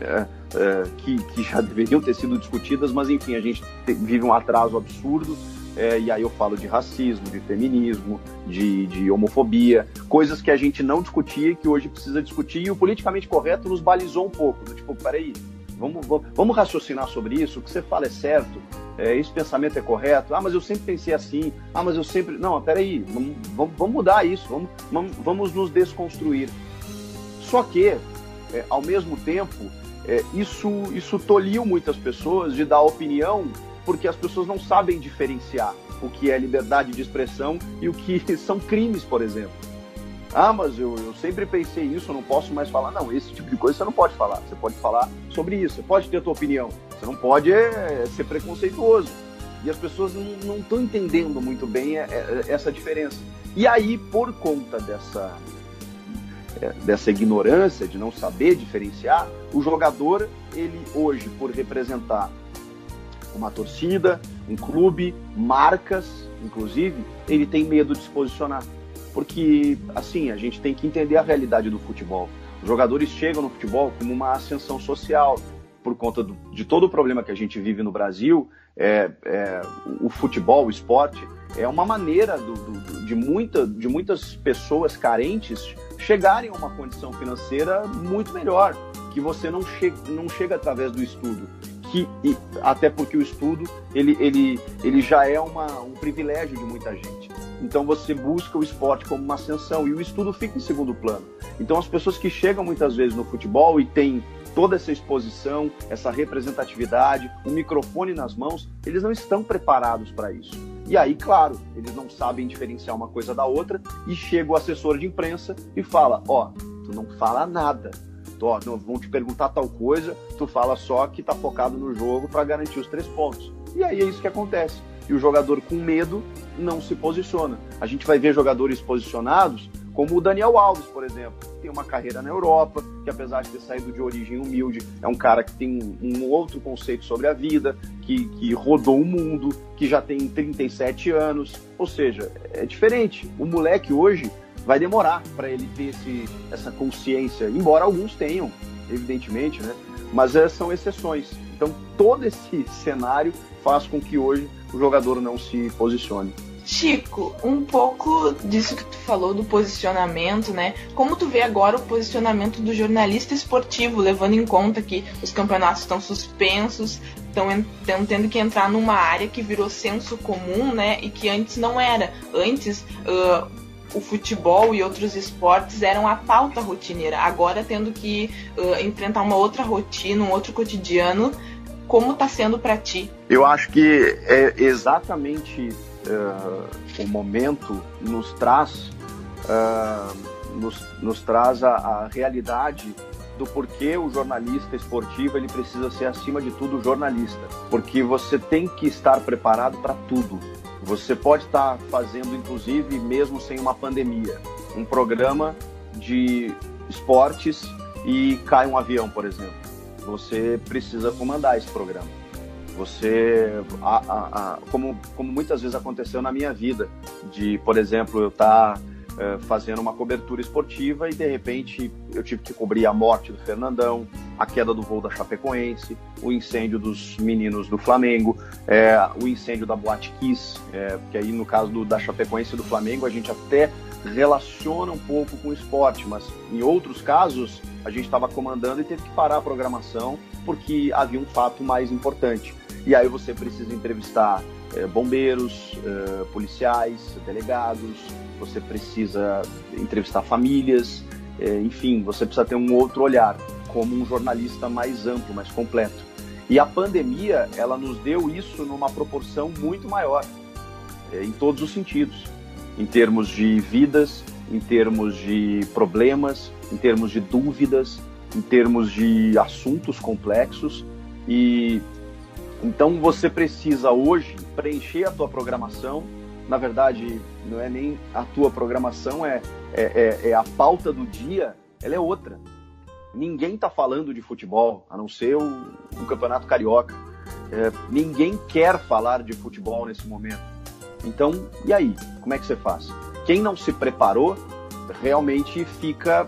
é, é, que, que já deveriam ter sido discutidas, mas enfim, a gente vive um atraso absurdo é, e aí eu falo de racismo, de feminismo, de, de homofobia, coisas que a gente não discutia e que hoje precisa discutir, e o politicamente correto nos balizou um pouco. Tipo, peraí, vamos, vamos, vamos raciocinar sobre isso, o que você fala é certo, é, esse pensamento é correto, ah, mas eu sempre pensei assim, ah, mas eu sempre. Não, peraí, vamos, vamos, mudar isso, vamos, vamos, vamos nos desconstruir. Só que, é, ao mesmo tempo, é, isso, isso tolhiu muitas pessoas de dar opinião porque as pessoas não sabem diferenciar o que é liberdade de expressão e o que são crimes, por exemplo. Ah, mas eu, eu sempre pensei isso, não posso mais falar. Não, esse tipo de coisa você não pode falar. Você pode falar sobre isso, você pode ter a tua opinião. Você não pode é, ser preconceituoso. E as pessoas não estão entendendo muito bem é, é, essa diferença. E aí, por conta dessa, é, dessa ignorância, de não saber diferenciar, o jogador, ele hoje, por representar uma torcida, um clube, marcas, inclusive, ele tem medo de se posicionar. Porque, assim, a gente tem que entender a realidade do futebol. Os jogadores chegam no futebol como uma ascensão social, por conta do, de todo o problema que a gente vive no Brasil. É, é, o futebol, o esporte, é uma maneira do, do, de, muita, de muitas pessoas carentes chegarem a uma condição financeira muito melhor, que você não, che não chega através do estudo que até porque o estudo ele, ele, ele já é uma, um privilégio de muita gente. Então você busca o esporte como uma ascensão e o estudo fica em segundo plano. Então as pessoas que chegam muitas vezes no futebol e têm toda essa exposição, essa representatividade, um microfone nas mãos, eles não estão preparados para isso. E aí, claro, eles não sabem diferenciar uma coisa da outra e chega o assessor de imprensa e fala: "Ó, oh, tu não fala nada ó, não, vão te perguntar tal coisa, tu fala só que tá focado no jogo para garantir os três pontos. E aí é isso que acontece. E o jogador com medo não se posiciona. A gente vai ver jogadores posicionados, como o Daniel Alves, por exemplo, tem uma carreira na Europa, que apesar de ter saído de origem humilde, é um cara que tem um outro conceito sobre a vida, que, que rodou o mundo, que já tem 37 anos. Ou seja, é diferente. O moleque hoje vai demorar para ele ter esse, essa consciência, embora alguns tenham, evidentemente, né? Mas é, são exceções. Então todo esse cenário faz com que hoje o jogador não se posicione. Chico, um pouco disso que tu falou do posicionamento, né? Como tu vê agora o posicionamento do jornalista esportivo, levando em conta que os campeonatos estão suspensos, estão tendo que entrar numa área que virou senso comum, né? E que antes não era. Antes, uh, o futebol e outros esportes eram a pauta rotineira. Agora tendo que uh, enfrentar uma outra rotina, um outro cotidiano, como está sendo para ti? Eu acho que é exatamente uh, o momento nos traz uh, nos, nos, traz a, a, realidade do porquê o jornalista esportivo ele precisa ser acima de tudo jornalista, porque você tem que estar preparado para tudo. Você pode estar fazendo, inclusive, mesmo sem uma pandemia, um programa de esportes e cai um avião, por exemplo. Você precisa comandar esse programa. Você, a, a, a, como, como muitas vezes aconteceu na minha vida, de, por exemplo, eu estar tá, é, fazendo uma cobertura esportiva e de repente eu tive que cobrir a morte do Fernandão, a queda do voo da Chapecoense, o incêndio dos meninos do Flamengo, é, o incêndio da Boate Kiss, é, porque aí no caso do, da Chapecoense e do Flamengo a gente até relaciona um pouco com o esporte, mas em outros casos a gente estava comandando e teve que parar a programação porque havia um fato mais importante. E aí você precisa entrevistar é, bombeiros, é, policiais, delegados, você precisa entrevistar famílias, é, enfim, você precisa ter um outro olhar como um jornalista mais amplo, mais completo. E a pandemia, ela nos deu isso numa proporção muito maior, em todos os sentidos, em termos de vidas, em termos de problemas, em termos de dúvidas, em termos de assuntos complexos e então você precisa hoje preencher a tua programação. Na verdade, não é nem a tua programação, é, é, é, é a pauta do dia, ela é outra. Ninguém está falando de futebol, a não ser o, o Campeonato Carioca. É, ninguém quer falar de futebol nesse momento. Então, e aí? Como é que você faz? Quem não se preparou realmente fica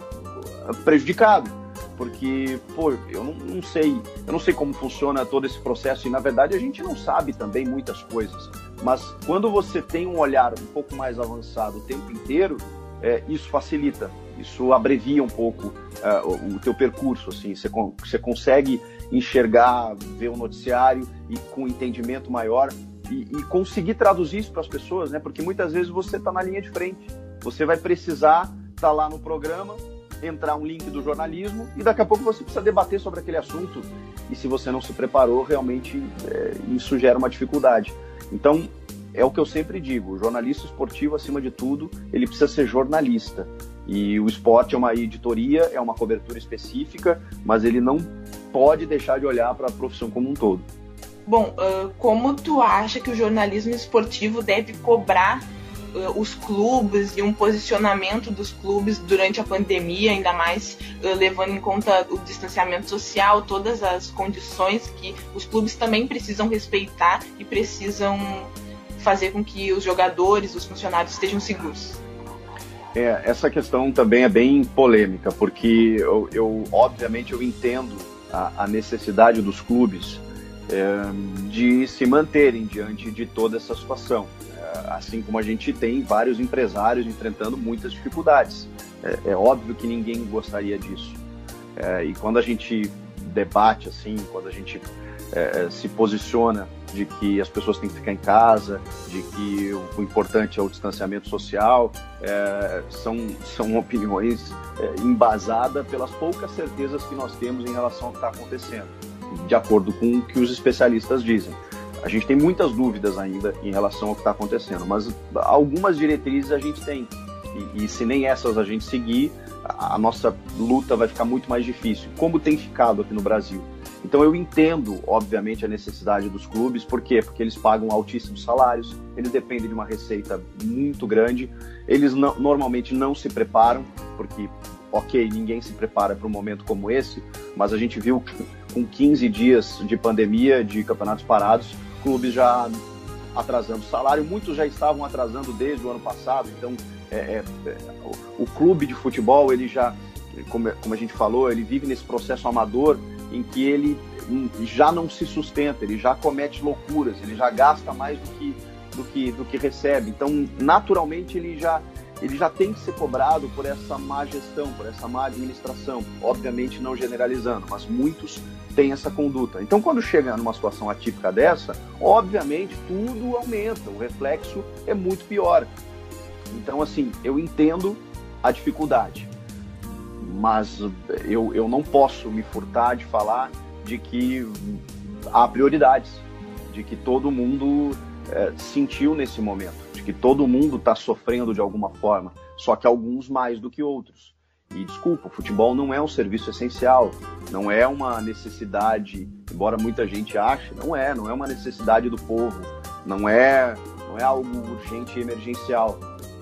prejudicado porque, pô, eu não, não, sei, eu não sei como funciona todo esse processo e na verdade a gente não sabe também muitas coisas. Mas quando você tem um olhar um pouco mais avançado o tempo inteiro, é, isso facilita, isso abrevia um pouco uh, o, o teu percurso, assim, você, você consegue enxergar, ver o noticiário e com entendimento maior e, e conseguir traduzir isso para as pessoas, né? Porque muitas vezes você está na linha de frente, você vai precisar estar tá lá no programa entrar um link do jornalismo e daqui a pouco você precisa debater sobre aquele assunto e se você não se preparou, realmente é, isso gera uma dificuldade. Então, é o que eu sempre digo, o jornalista esportivo, acima de tudo, ele precisa ser jornalista. E o esporte é uma editoria, é uma cobertura específica, mas ele não pode deixar de olhar para a profissão como um todo. Bom, uh, como tu acha que o jornalismo esportivo deve cobrar uh, os clubes e um posicionamento dos clubes durante a pandemia, ainda mais uh, levando em conta o distanciamento social, todas as condições que os clubes também precisam respeitar e precisam fazer com que os jogadores, os funcionários estejam seguros. É, essa questão também é bem polêmica, porque eu, eu obviamente eu entendo a, a necessidade dos clubes é, de se manterem diante de toda essa situação assim como a gente tem vários empresários enfrentando muitas dificuldades. É, é óbvio que ninguém gostaria disso. É, e quando a gente debate assim, quando a gente é, é, se posiciona de que as pessoas têm que ficar em casa, de que o, o importante é o distanciamento social, é, são, são opiniões é, embasadas pelas poucas certezas que nós temos em relação ao que está acontecendo, de acordo com o que os especialistas dizem. A gente tem muitas dúvidas ainda em relação ao que está acontecendo, mas algumas diretrizes a gente tem. E, e, se nem essas a gente seguir, a nossa luta vai ficar muito mais difícil, como tem ficado aqui no Brasil. Então eu entendo, obviamente, a necessidade dos clubes, por quê? Porque eles pagam altíssimos salários, eles dependem de uma receita muito grande, eles não, normalmente não se preparam, porque, ok, ninguém se prepara para um momento como esse, mas a gente viu com 15 dias de pandemia, de campeonatos parados, clubes já atrasando salário, muitos já estavam atrasando desde o ano passado, então é, é, é, o, o, clube de futebol, ele já, como, como a gente falou, ele vive nesse processo amador em que ele já não se sustenta, ele já comete loucuras, ele já gasta mais do que, do que, do que recebe, então naturalmente ele já, ele já tem que ser cobrado por essa má gestão, por essa má administração, obviamente não generalizando, mas muitos tem essa conduta. Então, quando chega numa situação atípica dessa, obviamente tudo aumenta, o reflexo é muito pior. Então, assim, eu entendo a dificuldade, mas eu, eu não posso me furtar de falar de que há prioridades, de que todo mundo é, sentiu nesse momento, de que todo mundo está sofrendo de alguma forma, só que alguns mais do que outros. E desculpa, o futebol não é um serviço essencial, não é uma necessidade, embora muita gente ache, não é, não é uma necessidade do povo, não é, não é algo urgente e emergencial.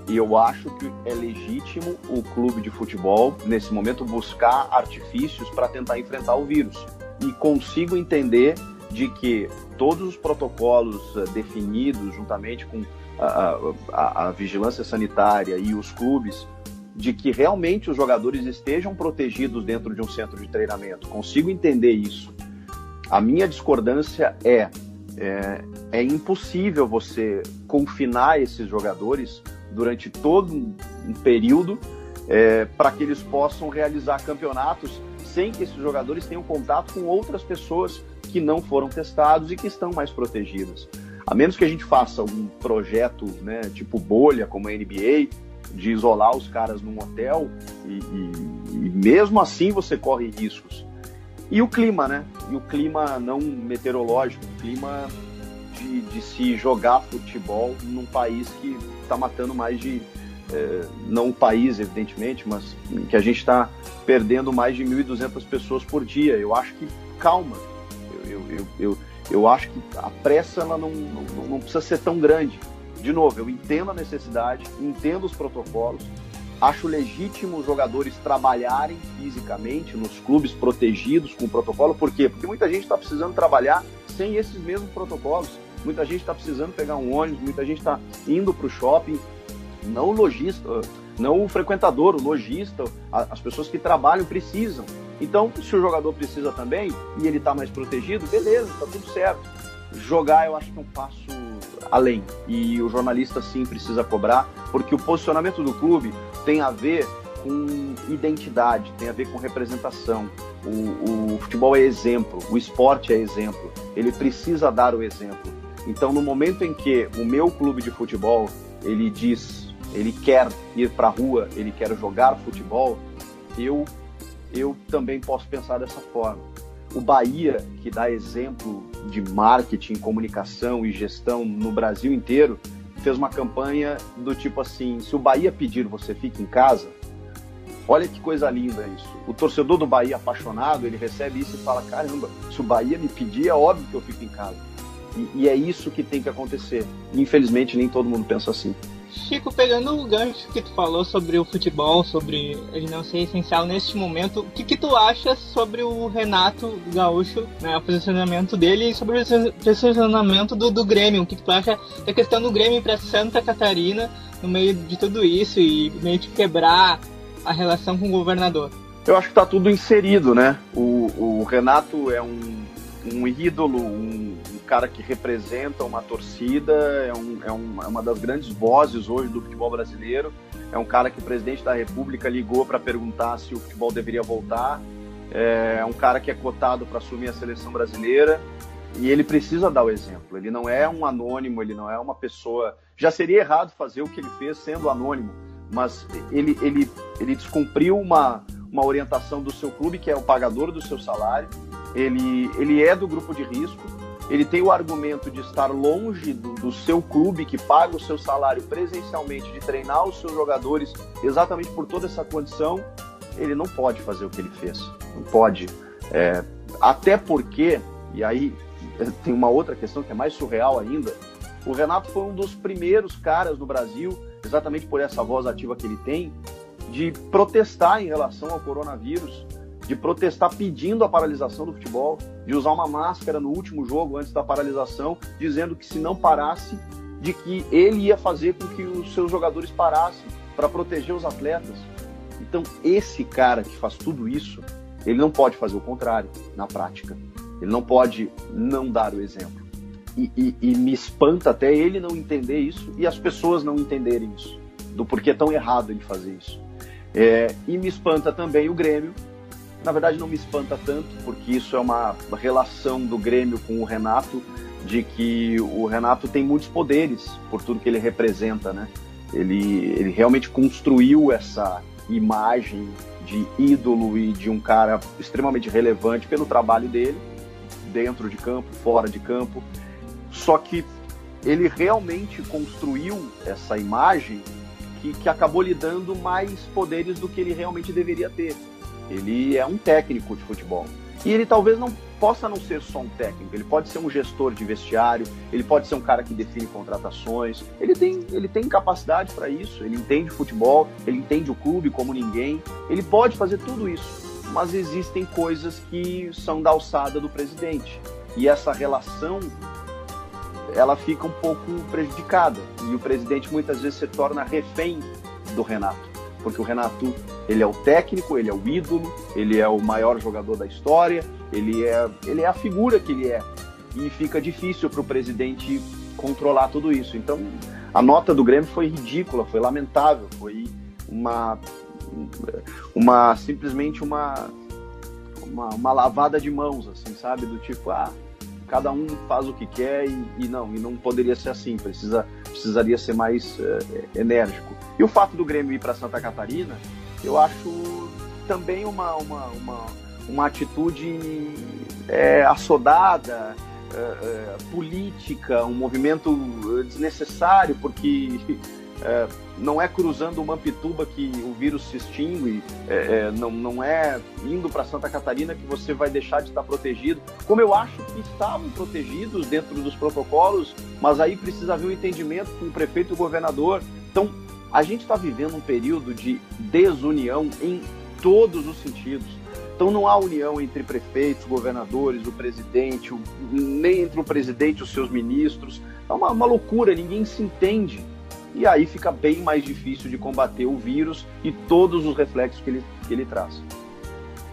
E eu acho que é legítimo o clube de futebol, nesse momento, buscar artifícios para tentar enfrentar o vírus. E consigo entender de que todos os protocolos uh, definidos juntamente com a, a, a, vigilância sanitária e os clubes de que realmente os jogadores estejam protegidos dentro de um centro de treinamento. Consigo entender isso. A minha discordância é, é, é impossível você confinar esses jogadores durante todo um período é, para que eles possam realizar campeonatos sem que esses jogadores tenham contato com outras pessoas que não foram testados e que estão mais protegidas. A menos que a gente faça um projeto né, tipo bolha, como a NBA, de isolar os caras num hotel, e, e, e mesmo assim você corre riscos. E o clima, né? E o clima não meteorológico, o clima de, de se jogar futebol num país que está matando mais de. É, não o país, evidentemente, mas que a gente está perdendo mais de 1.200 pessoas por dia. Eu acho que, calma, eu, eu, eu, eu acho que a pressa ela não, não, não precisa ser tão grande. De novo, eu entendo a necessidade, entendo os protocolos, acho legítimo os jogadores trabalharem fisicamente nos clubes protegidos com o protocolo. Por quê? Porque muita gente está precisando trabalhar sem esses mesmos protocolos. Muita gente está precisando pegar um ônibus, muita gente está indo para o shopping. Não o lojista, não o frequentador, o lojista, as pessoas que trabalham precisam. Então, se o jogador precisa também e ele está mais protegido, beleza, está tudo certo. Jogar, eu acho que é um passo além. E o jornalista sim precisa cobrar, porque o posicionamento do clube tem a ver com identidade, tem a ver com representação. O, o futebol é exemplo, o esporte é exemplo. Ele precisa dar o exemplo. Então, no momento em que o meu clube de futebol ele diz, ele quer ir para a rua, ele quer jogar futebol, eu eu também posso pensar dessa forma. O Bahia, que dá exemplo de marketing, comunicação e gestão no Brasil inteiro, fez uma campanha do tipo assim: se o Bahia pedir, você fica em casa. Olha que coisa linda isso. O torcedor do Bahia apaixonado, ele recebe isso e fala: caramba, se o Bahia me pedir, é óbvio que eu fico em casa. E, e é isso que tem que acontecer. Infelizmente, nem todo mundo pensa assim. Chico, pegando o gancho que tu falou sobre o futebol, sobre ele não ser essencial neste momento, o que, que tu acha sobre o Renato Gaúcho, né, o posicionamento dele e sobre o posicionamento do, do Grêmio? O que, que tu acha da questão do Grêmio para Santa Catarina no meio de tudo isso e meio que quebrar a relação com o governador? Eu acho que está tudo inserido, né? O, o Renato é um, um ídolo, um, cara que representa uma torcida, é, um, é, um, é uma das grandes vozes hoje do futebol brasileiro. É um cara que o presidente da República ligou para perguntar se o futebol deveria voltar. É, é um cara que é cotado para assumir a seleção brasileira e ele precisa dar o exemplo. Ele não é um anônimo, ele não é uma pessoa. Já seria errado fazer o que ele fez sendo anônimo, mas ele, ele, ele descumpriu uma, uma orientação do seu clube, que é o pagador do seu salário. Ele, ele é do grupo de risco ele tem o argumento de estar longe do, do, seu clube que paga o seu salário presencialmente, de treinar os seus jogadores exatamente por toda essa condição, ele não pode fazer o que ele fez. Não pode. É, até porque, e aí tem uma outra questão que é mais surreal ainda, o Renato foi um dos primeiros caras no Brasil, exatamente por essa voz ativa que ele tem, de protestar em relação ao coronavírus de protestar pedindo a paralisação do futebol, de usar uma máscara no último jogo antes da paralisação, dizendo que se não parasse, de que ele ia fazer com que os seus jogadores parassem para proteger os atletas. Então, esse cara que faz tudo isso, ele não pode fazer o contrário na prática. Ele não pode não dar o exemplo. E, e, e me espanta até ele não entender isso e as pessoas não entenderem isso, do porquê é tão errado ele fazer isso. É, e me espanta também o Grêmio, na verdade não me espanta tanto, porque isso é uma relação do Grêmio com o Renato, de que o Renato tem muitos poderes por tudo que ele representa, né? Ele, ele realmente construiu essa imagem de ídolo e de um cara extremamente relevante pelo trabalho dele, dentro de campo, fora de campo. Só que ele realmente construiu essa imagem que, que acabou lhe dando mais poderes do que ele realmente deveria ter. Ele é um técnico de futebol. E ele talvez não possa não ser só um técnico, ele pode ser um gestor de vestiário, ele pode ser um cara que define contratações, ele tem, ele tem capacidade para isso, ele entende futebol, ele entende o clube como ninguém, ele pode fazer tudo isso, mas existem coisas que são da alçada do presidente. e essa relação ela fica um pouco prejudicada. E o presidente muitas vezes se torna refém do Renato, porque o Renato ele é o técnico, ele é o ídolo, ele é o maior jogador da história, ele é ele é a figura que ele é e fica difícil para o presidente controlar tudo isso. Então a nota do Grêmio foi ridícula, foi lamentável, foi uma uma simplesmente uma uma, uma lavada de mãos assim, sabe, do tipo ah cada um faz o que quer e, e, não, e não poderia ser assim, precisa, precisaria ser mais é, enérgico. E o fato do Grêmio ir para Santa Catarina, eu acho também uma, uma, uma, uma atitude é, assodada, é, política, um movimento desnecessário, porque não é cruzando uma pituba que o vírus se extingue, é, é, não, não é indo para Santa Catarina que você vai deixar de estar protegido, como eu acho que estavam protegidos dentro dos protocolos, mas aí precisa haver um entendimento com o prefeito e o governador. Então, a gente está vivendo um período de desunião em todos os sentidos. Então não há união entre prefeitos, governadores, o presidente, o, nem entre o presidente e os seus ministros. É uma, uma loucura, ninguém se entende e aí fica bem mais difícil de combater o vírus e todos os reflexos que ele, que ele traz.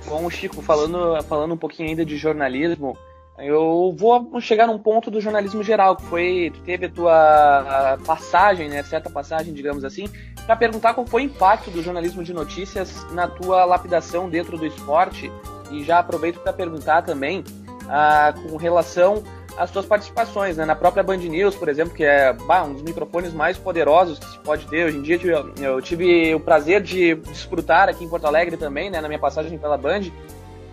Bom, Chico, falando, falando um pouquinho ainda de jornalismo, eu vou chegar num ponto do jornalismo geral, que foi, tu teve a tua passagem, né, certa passagem, digamos assim, para perguntar qual foi o impacto do jornalismo de notícias na tua lapidação dentro do esporte, e já aproveito para perguntar também ah, com relação as suas participações, né? Na própria Band News, por exemplo, que é bah, um dos microfones mais poderosos que se pode ter. Hoje em dia eu tive o prazer de desfrutar aqui em Porto Alegre também, né? Na minha passagem pela Band,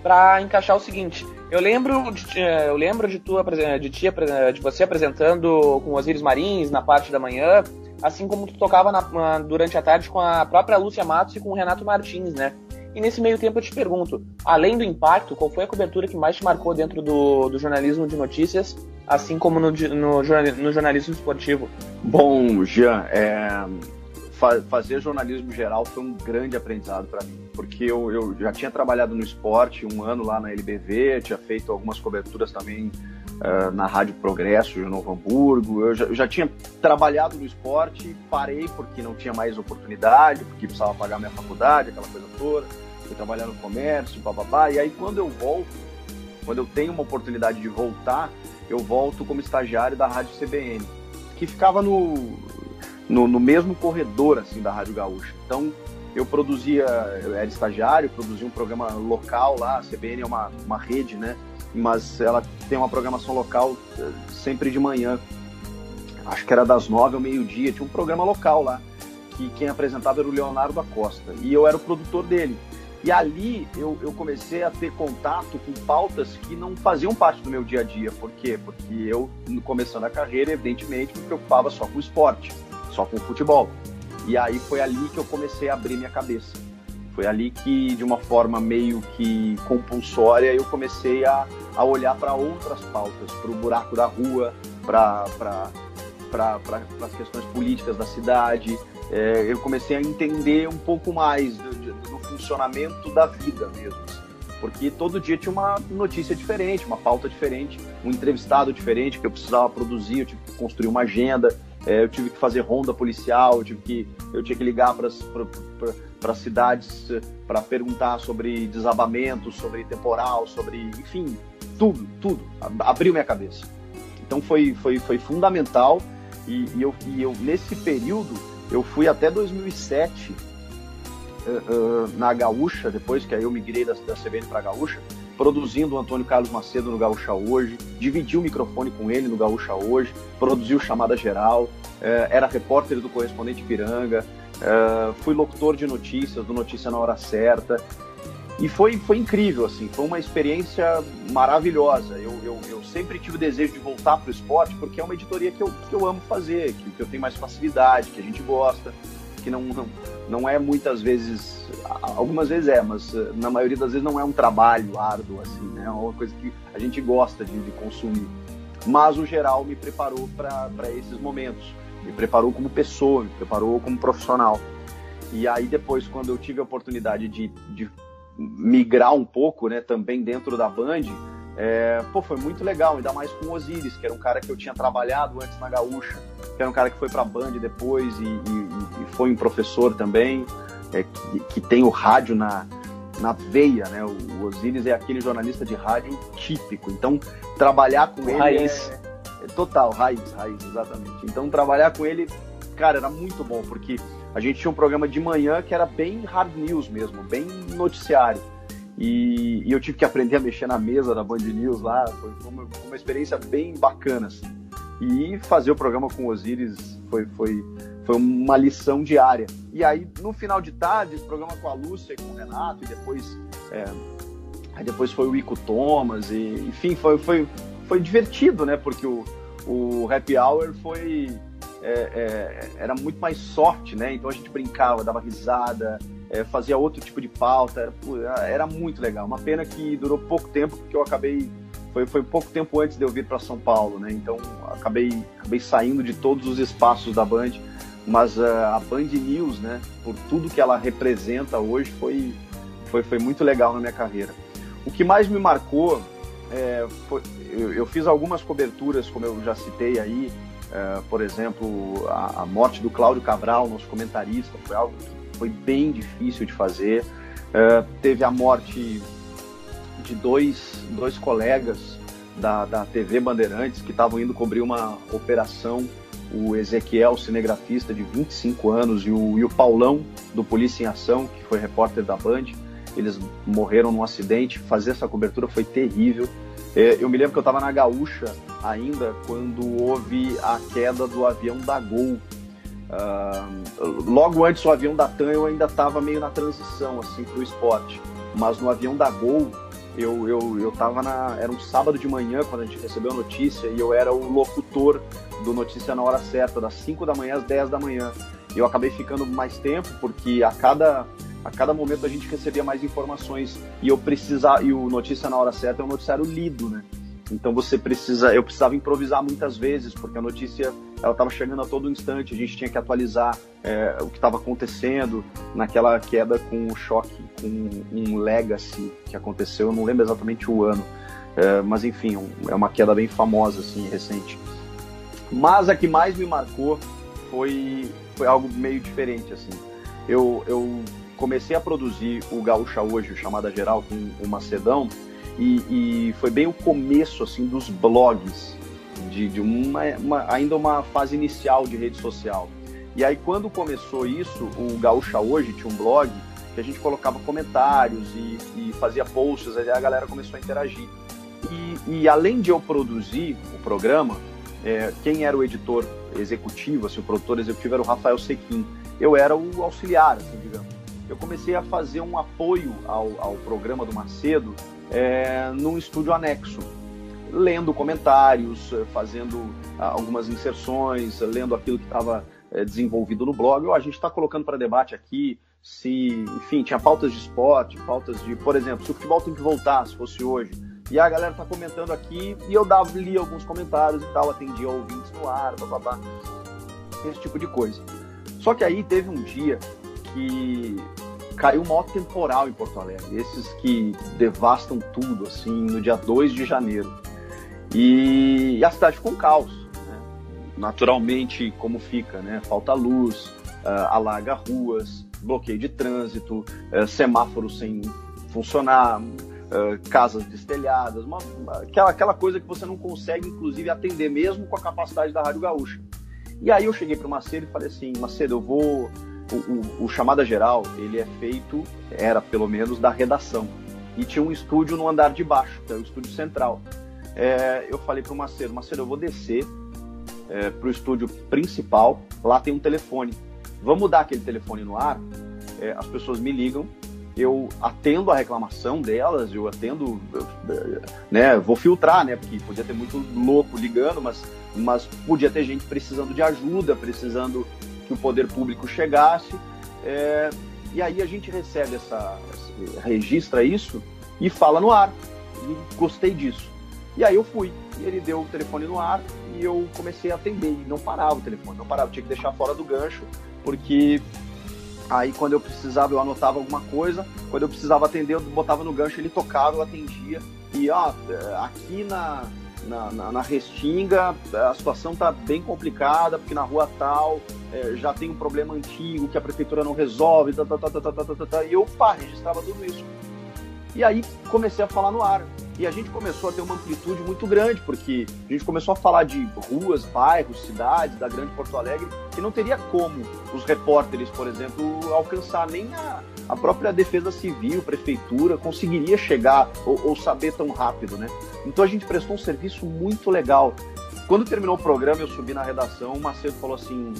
para encaixar o seguinte. Eu lembro de, eu lembro de, tua, de, tia, de você apresentando com Osiris Marins na parte da manhã, assim como tu tocava na, durante a tarde com a própria Lúcia Matos e com o Renato Martins, né? E nesse meio tempo eu te pergunto, além do impacto, qual foi a cobertura que mais te marcou dentro do, do jornalismo de notícias, assim como no, no, no jornalismo esportivo? Bom, Jean, é, fa fazer jornalismo geral foi um grande aprendizado para mim, porque eu, eu, já tinha trabalhado no esporte um ano lá na LBV, tinha feito algumas coberturas também uh, na Rádio Progresso de Novo Hamburgo, eu já, eu já, tinha trabalhado no esporte, parei porque não tinha mais oportunidade, porque precisava pagar minha faculdade, aquela coisa toda fui trabalhar no comércio, bababá. E aí quando eu volto, quando eu tenho uma oportunidade de voltar, eu volto como estagiário da Rádio CBN, que ficava no, no, no mesmo corredor assim da Rádio Gaúcha. Então eu produzia, eu era estagiário, produzia um programa local lá, a CBN é uma, uma rede, né? Mas ela tem uma programação local eh, sempre de manhã. Acho que era das nove ao meio-dia, tinha um programa local lá, que quem apresentava era o Leonardo Acosta. E eu era o produtor dele. E ali eu, eu comecei a ter contato com pautas que não faziam parte do meu dia a dia. Por quê? Porque eu, começando a carreira, evidentemente, me preocupava só com esporte, só com futebol. E aí foi ali que eu comecei a abrir minha cabeça. Foi ali que, de uma forma meio que compulsória, eu comecei a, a olhar para outras pautas, para o buraco da rua, para pra, as questões políticas da cidade. É, eu comecei a entender um pouco mais do, do funcionamento da vida mesmo. Porque todo dia tinha uma notícia diferente, uma pauta diferente, um entrevistado diferente que eu precisava produzir, eu tive que construir uma agenda, é, eu tive que fazer ronda policial, eu, tive que, eu tinha que ligar para as cidades é, para perguntar sobre desabamentos, sobre temporal, sobre, enfim, tudo, tudo. Abriu minha cabeça. Então foi, foi, foi fundamental e, e, eu, e eu, nesse período, eu fui até 2007 uh, uh, na Gaúcha, depois que aí eu migrei da, da CBN para Gaúcha, produzindo o Antônio Carlos Macedo no Gaúcha Hoje, dividi o microfone com ele no Gaúcha Hoje, produziu Chamada Geral, uh, era repórter do Correspondente Piranga, fui locutor de notícias, do Notícia na Hora Certa, e foi, foi incrível, assim, foi uma experiência maravilhosa. Eu, eu, eu sempre tive o desejo de voltar para o esporte, porque é uma editoria que eu, que eu amo fazer, que, que eu tenho mais facilidade, que a gente gosta, que não, não, não é muitas vezes, algumas vezes é, mas eh, na maioria das vezes não é um trabalho árduo, assim, né? É uma coisa que a gente gosta de, de consumir. Mas o geral me preparou para esses momentos, me preparou como pessoa, me preparou como profissional. E aí depois, quando eu tive a oportunidade de, de migrar um pouco, né, também dentro da Band, É, pô, foi muito legal, ainda mais com o Osiris, que era um cara que eu tinha trabalhado antes na Gaúcha, que era um cara que foi pra Band depois e, e, e foi um professor também, é, que, que, tem o rádio na, na veia, né? O, o Osiris é aquele jornalista de rádio típico, então trabalhar com ele raiz. É, é total, raiz, raiz, exatamente. Então trabalhar com ele, cara, era muito bom, porque a gente tinha um programa de manhã que era bem hard news mesmo, bem noticiário. E, e, eu tive que aprender a mexer na mesa da Band News lá, foi uma, uma experiência bem bacana, assim. E fazer o programa com o Osiris foi, foi, foi uma lição diária. E aí, no final de tarde, esse programa com a Lúcia e com o Renato, e depois, é, aí depois foi o Ico Thomas, e, enfim, foi, foi, foi divertido, né? Porque o, o Happy Hour foi... É, é, era muito mais sorte, né? Então a gente brincava, dava risada, é, fazia outro tipo de pauta, era, era, muito legal. Uma pena que durou pouco tempo, porque eu acabei. Foi, foi pouco tempo antes de eu vir para São Paulo, né? Então acabei, acabei saindo de todos os espaços da Band, mas uh, a Band News, né, por tudo que ela representa hoje, foi, foi, foi muito legal na minha carreira. O que mais me marcou é, foi, eu, eu, fiz algumas coberturas, como eu já citei aí, é, por exemplo, a, a, morte do Cláudio Cabral, nosso comentarista, foi algo que foi bem difícil de fazer. Uh, teve a morte de dois, dois colegas da, da TV Bandeirantes que estavam indo cobrir uma operação. O Ezequiel, cinegrafista de 25 anos, e o, e o Paulão, do Polícia em Ação, que foi repórter da Band. Eles morreram num acidente. Fazer essa cobertura foi terrível. É, eu me lembro que eu estava na Gaúcha ainda quando houve a queda do avião da Gol Uh, logo antes do avião da TAM eu ainda estava meio na transição assim para o esporte, mas no avião da Gol eu, eu, eu tava na. Era um sábado de manhã quando a gente recebeu a notícia e eu era o locutor do Notícia na Hora Certa, das 5 da manhã às 10 da manhã. Eu acabei ficando mais tempo porque a cada, a cada momento a gente recebia mais informações e eu precisava. E o Notícia na Hora Certa é um noticiário lido, né? Então você precisa, eu precisava improvisar muitas vezes, porque a notícia ela estava chegando a todo instante, a gente tinha que atualizar é, o que estava acontecendo naquela queda com o choque, com um legacy que aconteceu, eu não lembro exatamente o ano, é, mas enfim, um, é uma queda bem famosa, assim, recente. Mas a que mais me marcou foi, foi algo meio diferente, assim. Eu, eu comecei a produzir o Gaúcha Hoje, o Chamada Geral, com o Macedão, e, e foi bem o começo assim dos blogs, de, de uma, uma, ainda uma fase inicial de rede social. E aí quando começou isso, o Gaúcha Hoje tinha um blog que a gente colocava comentários e, e fazia posts, aí a galera começou a interagir. E, e além de eu produzir o programa, é, quem era o editor executivo, assim, o produtor executivo era o Rafael Sequim. Eu era o auxiliar, assim, digamos. Eu comecei a fazer um apoio ao, ao programa do Macedo é, num estúdio anexo, lendo comentários, é, fazendo ah, algumas inserções, lendo aquilo que estava é, desenvolvido no blog. Oh, a gente está colocando para debate aqui se, enfim, tinha pautas de esporte, pautas de, por exemplo, se o futebol tem que voltar, se fosse hoje. E a galera tá comentando aqui e eu dava, li alguns comentários e tal, atendia ouvintes no ar, blá, blá, blá, esse tipo de coisa. Só que aí teve um dia que caiu um maior temporal em Porto Alegre, esses que devastam tudo, assim, no dia 2 de janeiro. E, a cidade ficou um caos, né? naturalmente, como fica, né? Falta luz, uh, alaga ruas, bloqueio de trânsito, uh, semáforos sem funcionar, uh, casas destelhadas, uma, aquela, aquela coisa que você não consegue, inclusive, atender mesmo com a capacidade da Rádio Gaúcha. E aí eu cheguei para o Macedo e falei assim, Macedo, eu vou o, o, o, chamada geral ele é feito era pelo menos da redação e tinha um estúdio no andar de baixo que é o estúdio central é, eu falei para o Macedo Macedo eu vou descer é, para o estúdio principal lá tem um telefone vamos dar aquele telefone no ar é, as pessoas me ligam eu atendo a reclamação delas, eu atendo, né, vou filtrar, né, porque podia ter muito louco ligando, mas, mas podia ter gente precisando de ajuda, precisando que o poder público chegasse. É, e aí a gente recebe essa, registra isso e fala no ar. E gostei disso. E aí eu fui. E ele deu o telefone no ar e eu comecei a atender. E não parava o telefone, não parava. tinha que deixar fora do gancho, porque Aí quando eu precisava, eu anotava alguma coisa. Quando eu precisava atender, eu botava no gancho, ele tocava, eu atendia. E ó, aqui na, na, na, na Restinga a situação tá bem complicada, porque na rua tal é, já tem um problema antigo que a prefeitura não resolve, tá, tá, tá, tá, tá, tá, tá, tá. e eu pá, registrava tudo isso. E aí comecei a falar no ar. E a gente começou a ter uma amplitude muito grande, porque a gente começou a falar de ruas, bairros, cidades da Grande Porto Alegre, que não teria como os repórteres, por exemplo, alcançar nem a, a própria defesa civil, prefeitura, conseguiria chegar ou, ou saber tão rápido, né? Então a gente prestou um serviço muito legal. Quando terminou o programa, eu subi na redação, o Macedo falou assim: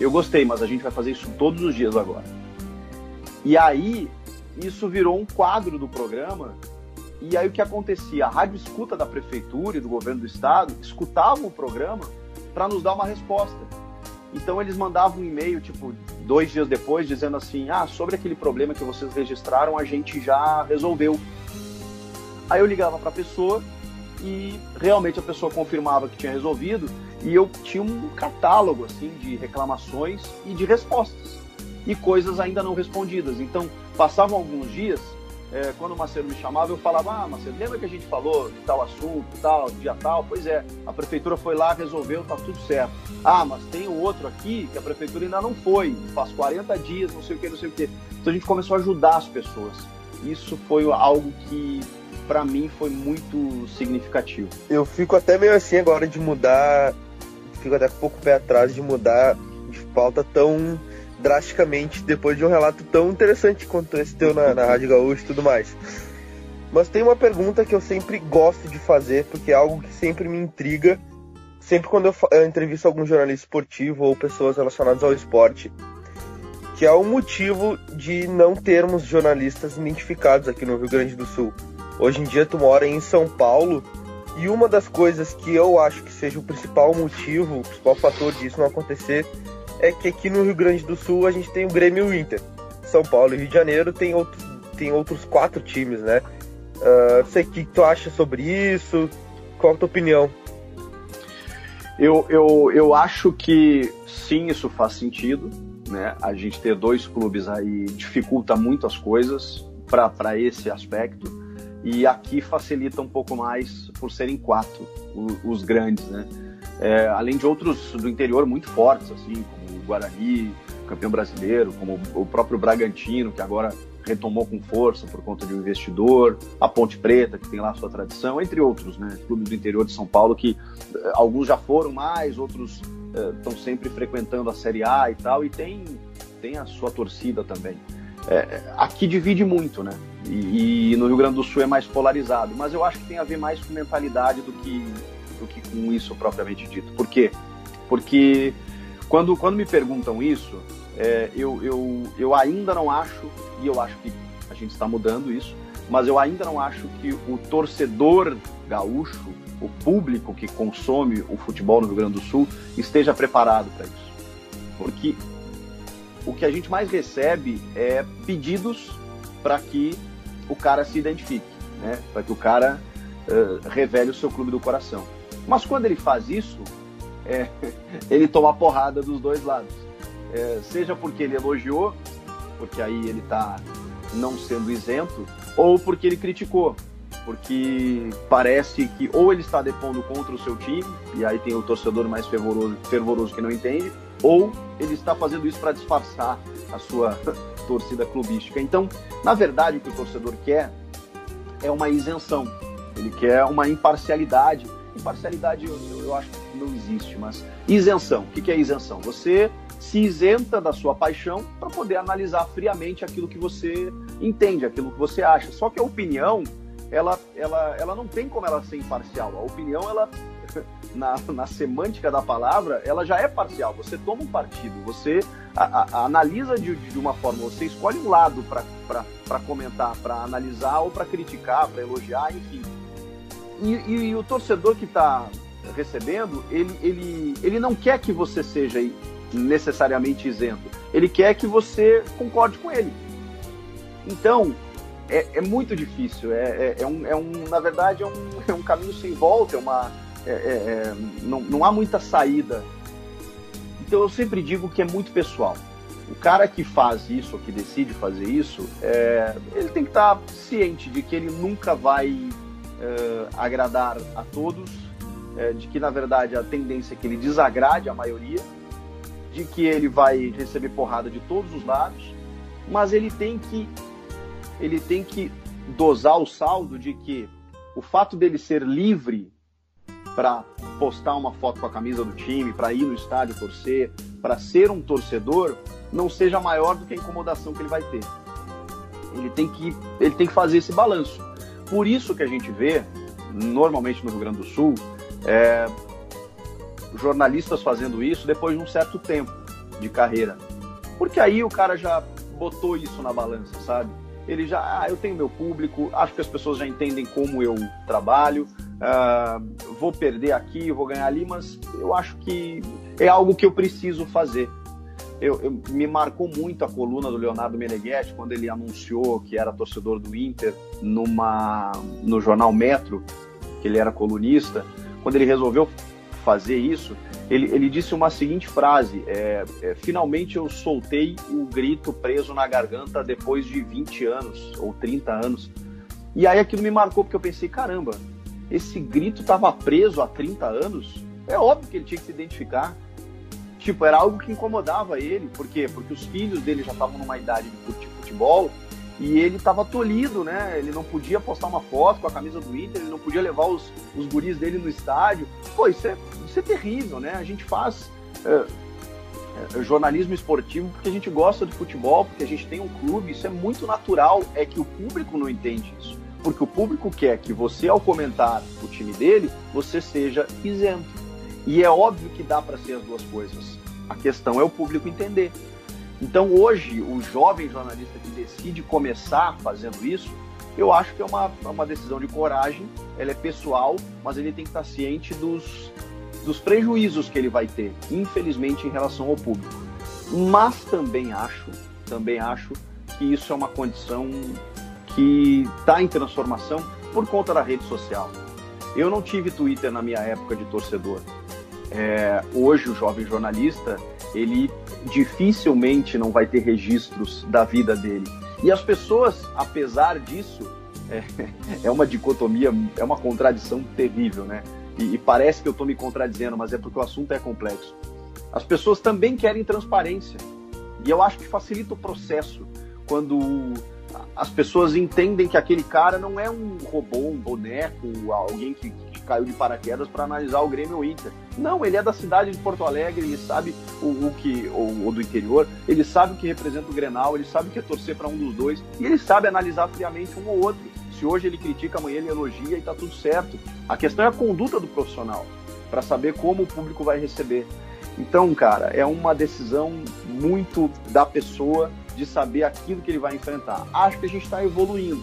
Eu gostei, mas a gente vai fazer isso todos os dias agora. E aí, isso virou um quadro do programa e aí o que acontecia? A rádio escuta da prefeitura e do governo do estado escutavam o programa para nos dar uma resposta. Então eles mandavam um e-mail, tipo, dois dias depois, dizendo assim: ah, sobre aquele problema que vocês registraram, a gente já resolveu. Aí eu ligava para a pessoa e realmente a pessoa confirmava que tinha resolvido e eu tinha um catálogo assim de reclamações e de respostas e coisas ainda não respondidas. Então passavam alguns dias é, quando o Macedo me chamava, eu falava, ah, Macedo, lembra que a gente falou de tal assunto, tal, dia tal? Pois é, a prefeitura foi lá, resolveu, tá tudo certo. Ah, mas tem outro aqui que a prefeitura ainda não foi, faz 40 dias, não sei o que, não sei o que. Então a gente começou a ajudar as pessoas. Isso foi algo que, para mim, foi muito significativo. Eu fico até meio assim agora de mudar, fico até um pouco pé atrás de mudar de pauta tão drasticamente depois de um relato tão interessante quanto esse teu na, na Rádio Gaúcha e tudo mais. Mas tem uma pergunta que eu sempre gosto de fazer, porque é algo que sempre me intriga, sempre quando eu, eu entrevisto algum jornalista esportivo ou pessoas relacionadas ao esporte, que é o motivo de não termos jornalistas identificados aqui no Rio Grande do Sul. Hoje em dia tu mora em São Paulo e uma das coisas que eu acho que seja o principal motivo, o principal fator disso não acontecer é que aqui no Rio Grande do Sul a gente tem o Grêmio e o Inter. São Paulo e Rio de Janeiro tem, outro, tem outros quatro times, né? Uh, não sei o que tu acha sobre isso, qual a tua opinião? Eu, eu, eu acho que sim, isso faz sentido. Né? A gente ter dois clubes aí dificulta muito as coisas para esse aspecto. E aqui facilita um pouco mais por serem quatro, os, os grandes, né? É, além de outros do interior muito fortes, assim, Guarani, campeão brasileiro, como o próprio Bragantino, que agora retomou com força por conta de um investidor, a Ponte Preta, que tem lá sua tradição, entre outros, né? Clubes do interior de São Paulo que eh, alguns já foram mais, outros estão eh, sempre frequentando a Série A e tal, e tem, tem a sua torcida também. É, aqui divide muito, né? E, e, no Rio Grande do Sul é mais polarizado, mas eu acho que tem a ver mais com mentalidade do que, do que com isso propriamente dito. Por quê? Porque quando, quando me perguntam isso, é, eu, eu, eu ainda não acho, e eu acho que a gente está mudando isso, mas eu ainda não acho que o torcedor gaúcho, o público que consome o futebol no Rio Grande do Sul, esteja preparado para isso. Porque o que a gente mais recebe é pedidos para que o cara se identifique, né? para que o cara uh, revele o seu clube do coração. Mas quando ele faz isso, é, ele toma porrada dos dois lados. É, seja porque ele elogiou, porque aí ele está não sendo isento, ou porque ele criticou, porque parece que ou ele está depondo contra o seu time, e aí tem o torcedor mais fervoroso, fervoroso que não entende, ou ele está fazendo isso para disfarçar a sua torcida clubística. Então, na verdade, o que o torcedor quer é uma isenção, ele quer uma imparcialidade Imparcialidade eu, eu acho que não existe, mas isenção. O que é isenção? Você se isenta da sua paixão para poder analisar friamente aquilo que você entende, aquilo que você acha. Só que a opinião, ela, ela, ela não tem como ela ser imparcial. A opinião, ela, na, na semântica da palavra, ela já é parcial. Você toma um partido, você a, a, analisa de, de uma forma, você escolhe um lado para comentar, para analisar ou para criticar, para elogiar, enfim. E, e, e o torcedor que está recebendo, ele, ele, ele não quer que você seja necessariamente isento. Ele quer que você concorde com ele. Então, é, é muito difícil. É, é, é, um, é um, na verdade, é um, é um caminho sem volta. É uma, é, é, é, não, não há muita saída. Então, eu sempre digo que é muito pessoal. o cara que faz isso, ou que decide fazer isso, ele tem que estar ciente de que ele nunca vai é, agradar a todos, é, de que na verdade a tendência é que ele desagrade a maioria, de que ele vai receber porrada de todos os lados, mas ele tem que ele tem que dosar o saldo de que o fato dele ser livre para postar uma foto com a camisa do time, para ir no estádio torcer, para ser um torcedor, não seja maior do que a incomodação que ele vai ter. Ele tem que, ele tem que fazer esse balanço. Por isso que a gente vê, normalmente no Rio Grande do Sul, é, jornalistas fazendo isso depois de um certo tempo de carreira. Porque aí o cara já botou isso na balança, sabe? Ele já, ah, eu tenho meu público, acho que as pessoas já entendem como eu trabalho, uh, vou perder aqui, vou ganhar ali, mas eu acho que é algo que eu preciso fazer. Eu, eu, me marcou muito a coluna do Leonardo Meneghetti quando ele anunciou que era torcedor do Inter numa no jornal Metro, que ele era colunista. Quando ele resolveu fazer isso, ele, ele disse uma seguinte frase: é, é, Finalmente eu soltei o grito preso na garganta depois de 20 anos ou 30 anos. E aí aquilo me marcou porque eu pensei: caramba, esse grito estava preso há 30 anos? É óbvio que ele tinha que se identificar. Tipo, era algo que incomodava ele. Por quê? Porque os filhos dele já estavam numa idade de futebol e ele estava tolhido, né? Ele não podia postar uma foto com a camisa do Inter, ele não podia levar os, os guris dele no estádio. Pô, isso é, isso é terrível, né? A gente faz é, é, jornalismo esportivo porque a gente gosta de futebol, porque a gente tem um clube, isso é muito natural. É que o público não entende isso. Porque o público quer que você, ao comentar o time dele, você seja isento. E é óbvio que dá para ser as duas coisas. A questão é o público entender. Então hoje, o jovem jornalista que decide começar fazendo isso, eu acho que é uma, é uma decisão de coragem, ela é pessoal, mas ele tem que estar ciente dos, dos prejuízos que ele vai ter, infelizmente, em relação ao público. Mas também acho, também acho que isso é uma condição que está em transformação por conta da rede social. Eu não tive Twitter na minha época de torcedor. É, hoje o jovem jornalista ele dificilmente não vai ter registros da vida dele. E as pessoas, apesar disso, é, é uma dicotomia, é uma contradição terrível, né? E, e parece que eu estou me contradizendo, mas é porque o assunto é complexo. As pessoas também querem transparência. E eu acho que facilita o processo quando as pessoas entendem que aquele cara não é um robô, um boneco, alguém que, caiu de paraquedas para analisar o Grêmio Inter. Não, ele é da cidade de Porto Alegre, ele sabe o, o que, ou, do interior, ele sabe o que representa o Grenal, ele sabe o que é torcer para um dos dois, e ele sabe analisar friamente um ou outro. Se hoje ele critica, amanhã ele elogia e está tudo certo. A questão é a conduta do profissional, para saber como o público vai receber. Então, cara, é uma decisão muito da pessoa de saber aquilo que ele vai enfrentar. Acho que a gente está evoluindo,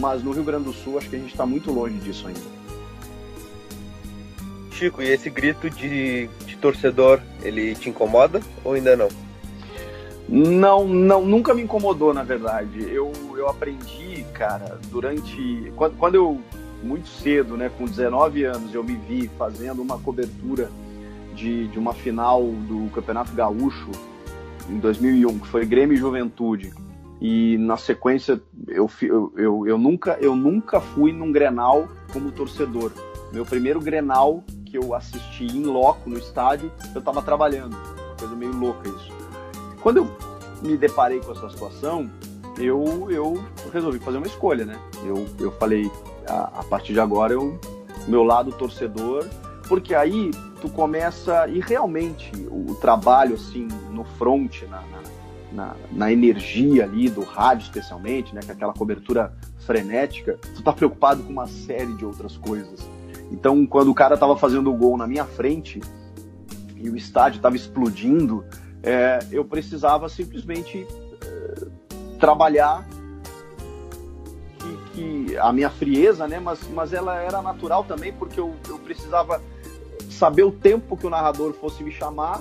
mas no Rio Grande do Sul acho que a gente está muito longe disso ainda. Chico, e esse grito de, de torcedor, ele te incomoda ou ainda não? Não, não, nunca me incomodou, na verdade. Eu, eu aprendi, cara, durante. Quando, quando eu, muito cedo, né, com 19 anos, eu me vi fazendo uma cobertura de, de uma final do Campeonato Gaúcho em 2001, que foi Grêmio e Juventude. E na sequência, eu, eu, eu, eu, nunca, eu nunca fui num Grenal como torcedor. Meu primeiro Grenal que eu assisti em loco no estádio, eu estava trabalhando. Coisa meio louca isso. Quando eu me deparei com essa situação, eu, eu resolvi fazer uma escolha, né? Eu, eu falei, a, a partir de agora, eu, meu lado torcedor, porque aí tu começa, e realmente o, o trabalho, assim, no front, na, na, na, na, energia ali do rádio especialmente, né, com aquela cobertura frenética, tu tá preocupado com uma série de outras coisas. Então, quando o cara estava fazendo o gol na minha frente e o estádio estava explodindo, é, eu precisava simplesmente é, trabalhar que, que, a minha frieza, né? Mas, mas ela era natural também porque eu, eu precisava saber o tempo que o narrador fosse me chamar,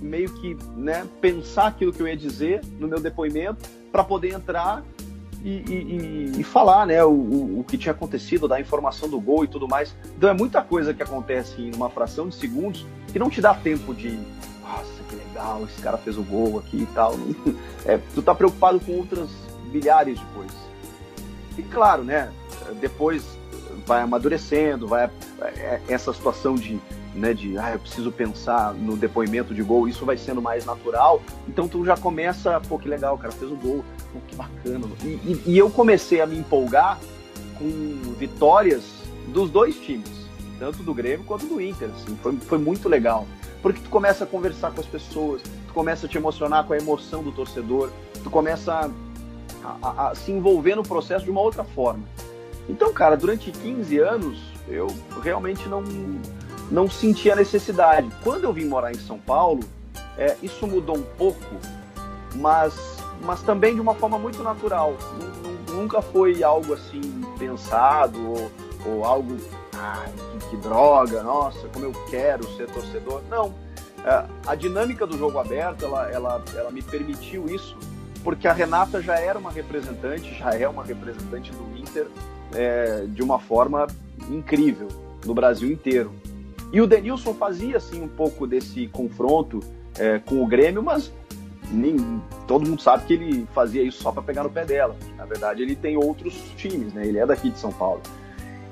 meio que né, pensar aquilo que eu ia dizer no meu depoimento para poder entrar e, e, e, falar né, o, o, que tinha acontecido, dar informação do gol e tudo mais. Então é muita coisa que acontece em uma fração de segundos que não te dá tempo de. Nossa, que legal esse cara fez o gol aqui e tal. É, tu tá preocupado com outras milhares de coisas. E claro, né? Depois vai amadurecendo, vai é, essa situação de, né, de ah, eu preciso pensar no depoimento de gol, isso vai sendo mais natural. Então tu já começa, pô, que legal, cara fez o gol, pô, que bacana. E, e, e eu comecei a me empolgar com vitórias dos dois times, tanto do Grêmio quanto do Inter. Assim, foi, foi muito legal. Porque tu começa a conversar com as pessoas, tu começa a te emocionar com a emoção do torcedor, tu começa a, a, a se envolver no processo de uma outra forma. Então, cara, durante 15 anos eu realmente não, não senti a necessidade. Quando eu vim morar em São Paulo, é, isso mudou um pouco, mas, mas também de uma forma muito natural. Nunca foi algo assim pensado ou, ou algo ai, que, que, droga, nossa, como eu quero ser torcedor. Não. É, a dinâmica do jogo aberto, ela, ela, ela me permitiu isso, porque a Renata já era uma representante, já é uma representante do Inter é, de uma forma incrível no Brasil inteiro. E o Denilson fazia assim um pouco desse confronto é, com o Grêmio, mas nem, todo mundo sabe que ele fazia isso só para pegar no pé dela. Na verdade, ele tem outros times, né? Ele é daqui de São Paulo.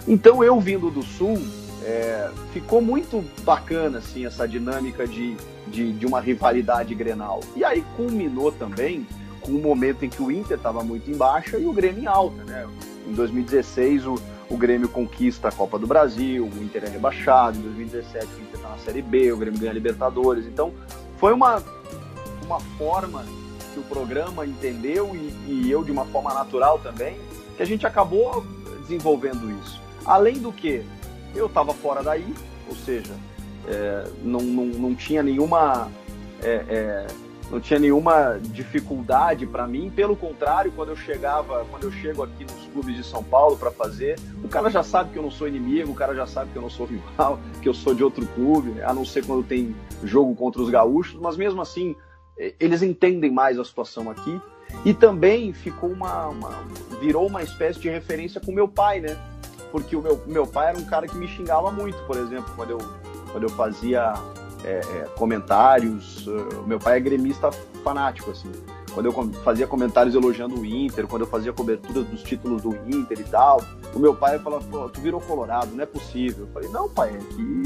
Então eu vindo do Sul, é, ficou muito bacana assim essa dinâmica de, de, de, uma rivalidade Grenal. E aí culminou também com o momento em que o Inter estava muito em baixa e o Grêmio em alta, né? Em 2016 o, o Grêmio conquista a Copa do Brasil, o Inter é rebaixado, em 2017 o Inter está na Série B, o Grêmio ganha a Libertadores. Então foi uma, uma forma que o programa entendeu e, e eu de uma forma natural também, que a gente acabou desenvolvendo isso. Além do que, eu estava fora daí, ou seja, é, não, não, não tinha nenhuma. É, é, não tinha nenhuma dificuldade para mim, pelo contrário, quando eu chegava, quando eu chego aqui nos clubes de São Paulo para fazer, o cara já sabe que eu não sou inimigo, o cara já sabe que eu não sou rival, que eu sou de outro clube, a não ser quando tem jogo contra os gaúchos, mas mesmo assim, eles entendem mais a situação aqui. E também ficou uma, uma virou uma espécie de referência com meu pai, né? porque o meu, meu pai era um cara que me xingava muito, por exemplo, quando eu, quando eu fazia é, é, comentários. Uh, o meu pai é gremista fanático, assim. Quando eu fazia comentários elogiando o Inter, quando eu fazia cobertura dos títulos do Inter e tal, o meu pai falava, pô, tu virou colorado, não é possível. Eu falei, não, pai, é que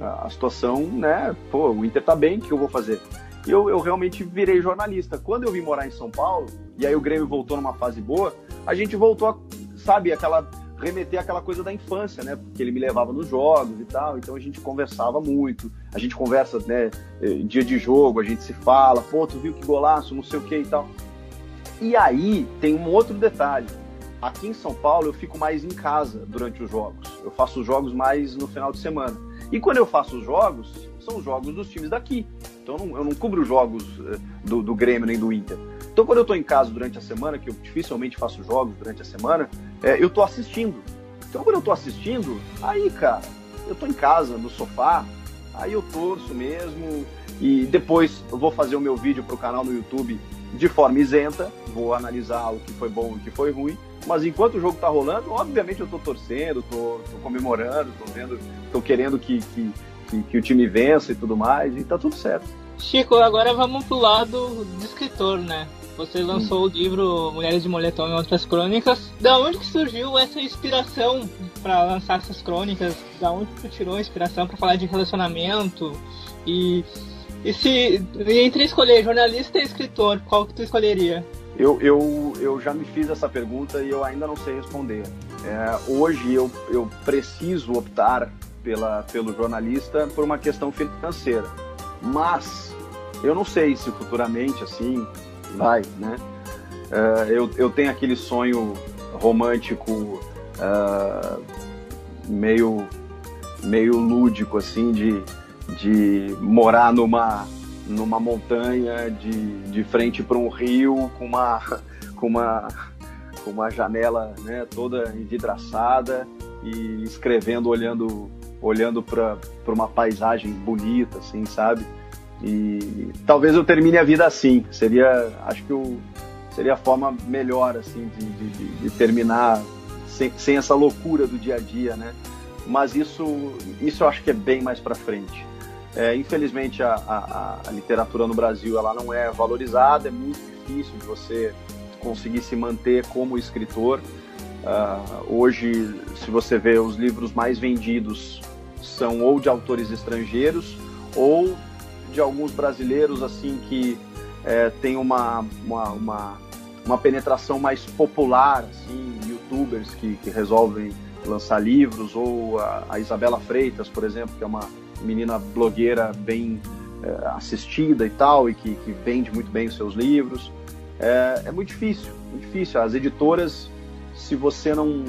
a situação, né, pô, o Inter tá bem, o que eu vou fazer? E eu, eu realmente virei jornalista. Quando eu vim morar em São Paulo, e aí o Grêmio voltou numa fase boa, a gente voltou a, sabe, aquela remeter àquela coisa da infância, né? Porque ele me levava nos jogos e tal, então a gente conversava muito. A gente conversa, né? Eh, dia de jogo, a gente se fala, pô, tu viu que golaço, não sei o que e tal. E aí tem um outro detalhe. Aqui em São Paulo eu fico mais em casa durante os jogos. Eu faço os jogos mais no final de semana. E quando eu faço os jogos, são os jogos dos times daqui. Então eu não, eu não cubro os jogos eh, do, do Grêmio nem do Inter. Então, quando eu estou em casa durante a semana, que eu dificilmente faço jogos durante a semana, é, eu estou assistindo. Então, quando eu estou assistindo, aí, cara, eu estou em casa, no sofá, aí eu torço mesmo, e depois eu vou fazer o meu vídeo para o canal no YouTube de forma isenta, vou analisar o que foi bom e o que foi ruim, mas enquanto o jogo está rolando, obviamente eu estou torcendo, estou comemorando, estou vendo, estou querendo que, que, que, que o time vença e tudo mais, e está tudo certo. Chico, agora vamos pro lado do escritor, né? Você lançou o livro Mulheres de Moletom e Outras Crônicas. Da onde que surgiu essa inspiração para lançar essas crônicas? Da onde tu tirou a inspiração para falar de relacionamento? E, e se entre escolher jornalista e escritor, qual que tu escolheria? Eu, eu, eu já me fiz essa pergunta e eu ainda não sei responder. É, hoje eu, eu preciso optar pela, pelo jornalista por uma questão financeira. Mas eu não sei se futuramente, assim, vai, né? Uh, eu, eu tenho aquele sonho romântico uh, meio, meio lúdico, assim, de, de morar numa, numa montanha, de, de frente para um rio, com uma, com uma, com uma janela né, toda envidraçada e escrevendo, olhando, olhando para uma paisagem bonita, assim, sabe? E talvez eu termine a vida assim. Seria, acho que o, seria a forma melhor assim de, de, de terminar sem, sem, essa loucura do dia a dia, né? Mas isso, isso eu acho que é bem mais para frente. É, infelizmente a, a, a, literatura no Brasil ela não é valorizada, é muito difícil de você conseguir se manter como escritor. Uh, hoje, se você vê os livros mais vendidos são ou de autores estrangeiros ou de alguns brasileiros assim que é, tem uma, uma, uma, uma, penetração mais popular, assim, youtubers que, que resolvem lançar livros, ou a, a Isabela Freitas, por exemplo, que é uma menina blogueira bem é, assistida e tal, e que, que vende muito bem os seus livros. É, é muito difícil, muito difícil. As editoras, se você não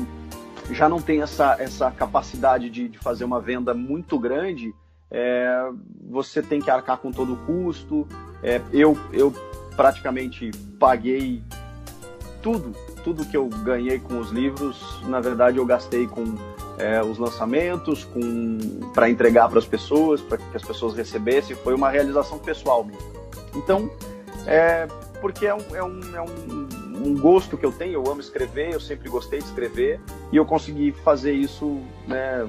já não tem essa, essa capacidade de, de fazer uma venda muito grande, é, você tem que arcar com todo o custo. É, eu, eu praticamente paguei tudo, tudo que eu ganhei com os livros, na verdade eu gastei com é, os lançamentos, com para entregar para as pessoas, para que as pessoas recebessem, foi uma realização pessoal. Então, é, porque é um, é, um, é um, um, gosto que eu tenho, eu amo escrever, eu sempre gostei de escrever, e eu consegui fazer isso né,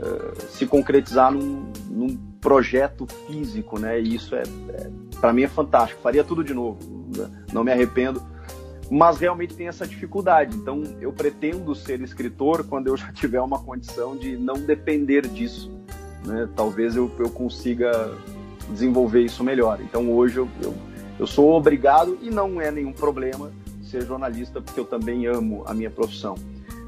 uh, se concretizar num, num, projeto físico, né, e isso é, é para mim é fantástico, faria tudo de novo, né? não me arrependo, mas realmente tem essa dificuldade. Então, eu pretendo ser escritor quando eu já tiver uma condição de não depender disso. Né? Talvez eu, eu consiga desenvolver isso melhor. Então, hoje eu, eu, eu sou obrigado, e não é nenhum problema, ser jornalista, porque eu também amo a minha profissão.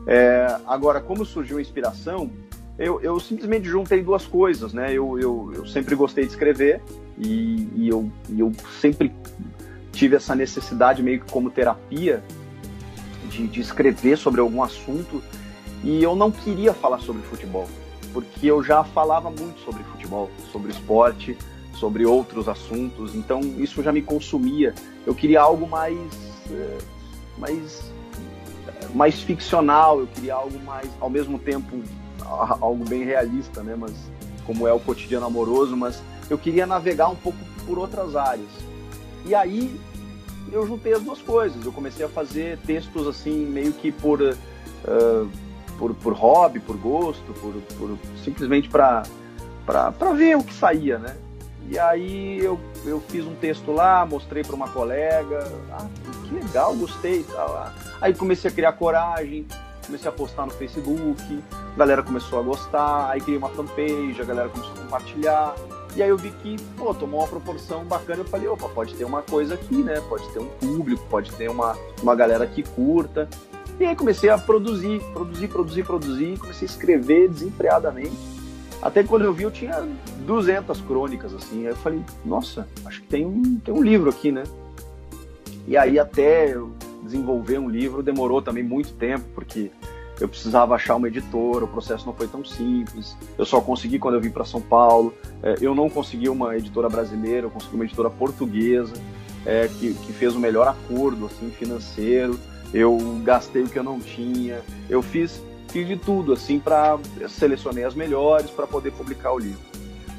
É, agora, como surgiu a inspiração, eu, eu, simplesmente juntei duas coisas, né? Eu, eu, eu sempre gostei de escrever e, e, eu, eu sempre tive essa necessidade meio que como terapia de, de escrever sobre algum assunto e eu não queria falar sobre futebol, porque eu já falava muito sobre futebol, sobre esporte, sobre outros assuntos, então isso já me consumia. Eu queria algo mais, eh, mais, mais ficcional, eu queria algo mais, ao mesmo tempo, algo bem realista, né? Mas como é o cotidiano amoroso, mas eu queria navegar um pouco por outras áreas. E aí eu juntei as duas coisas. Eu comecei a fazer textos assim, meio que por, uh, por, por hobby, por gosto, por, por simplesmente para ver o que saía, né? E aí eu, eu fiz um texto lá, mostrei para uma colega, ah, que legal, gostei tal. Aí comecei a criar coragem, comecei a postar no Facebook, a galera começou a gostar, aí criei uma fanpage, a galera começou a compartilhar. E aí eu vi que, pô, tomou uma proporção bacana. Eu falei, opa, pode ter uma coisa aqui, né? Pode ter um público, pode ter uma, uma galera que curta. E aí comecei a produzir, produzir, produzir, produzir. Comecei a escrever desenfreadamente. Até quando eu vi, eu tinha 200 crônicas, assim. Aí eu falei, nossa, acho que tem um, tem um livro aqui, né? E aí até eu desenvolver um livro demorou também muito tempo, porque eu precisava achar uma editora, o processo não foi tão simples. Eu só consegui quando eu vim para São Paulo. É, eu não consegui uma editora brasileira, eu consegui uma editora portuguesa é, que, que fez o melhor acordo assim financeiro. Eu gastei o que eu não tinha. Eu fiz, fiz de tudo assim para selecionei as melhores para poder publicar o livro.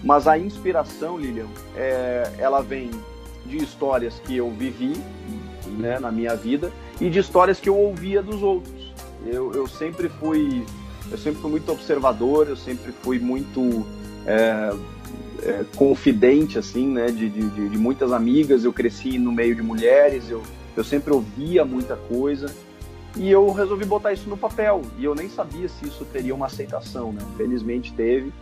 Mas a inspiração, Lilian, é, ela vem de histórias que eu vivi né, na minha vida e de histórias que eu ouvia dos outros. Eu, eu sempre fui eu sempre fui muito observador, eu sempre fui muito é, é, confidente assim, né, de, de, de, muitas amigas. Eu cresci no meio de mulheres, eu, eu sempre ouvia muita coisa e eu resolvi botar isso no papel. E eu nem sabia se isso teria uma aceitação, né? Felizmente teve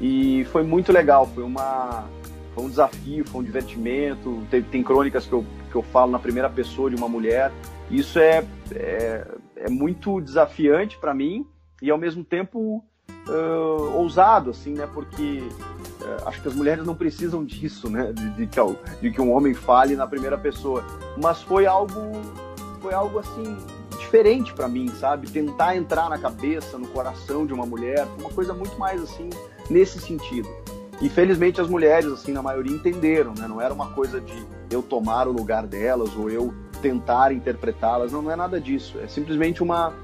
e foi muito legal. Foi uma foi um desafio, foi um divertimento. Tem, tem crônicas que eu, que eu falo na primeira pessoa de uma mulher. Isso é, é é muito desafiante para mim e ao mesmo tempo uh, ousado, assim, né? Porque uh, acho que as mulheres não precisam disso, né? De, de, que, de que um homem fale na primeira pessoa. Mas foi algo, foi algo assim diferente para mim, sabe? Tentar entrar na cabeça, no coração de uma mulher, uma coisa muito mais assim nesse sentido. E felizmente as mulheres, assim, na maioria entenderam, né? Não era uma coisa de eu tomar o lugar delas ou eu tentar interpretá-las, não, não é nada disso. É simplesmente uma,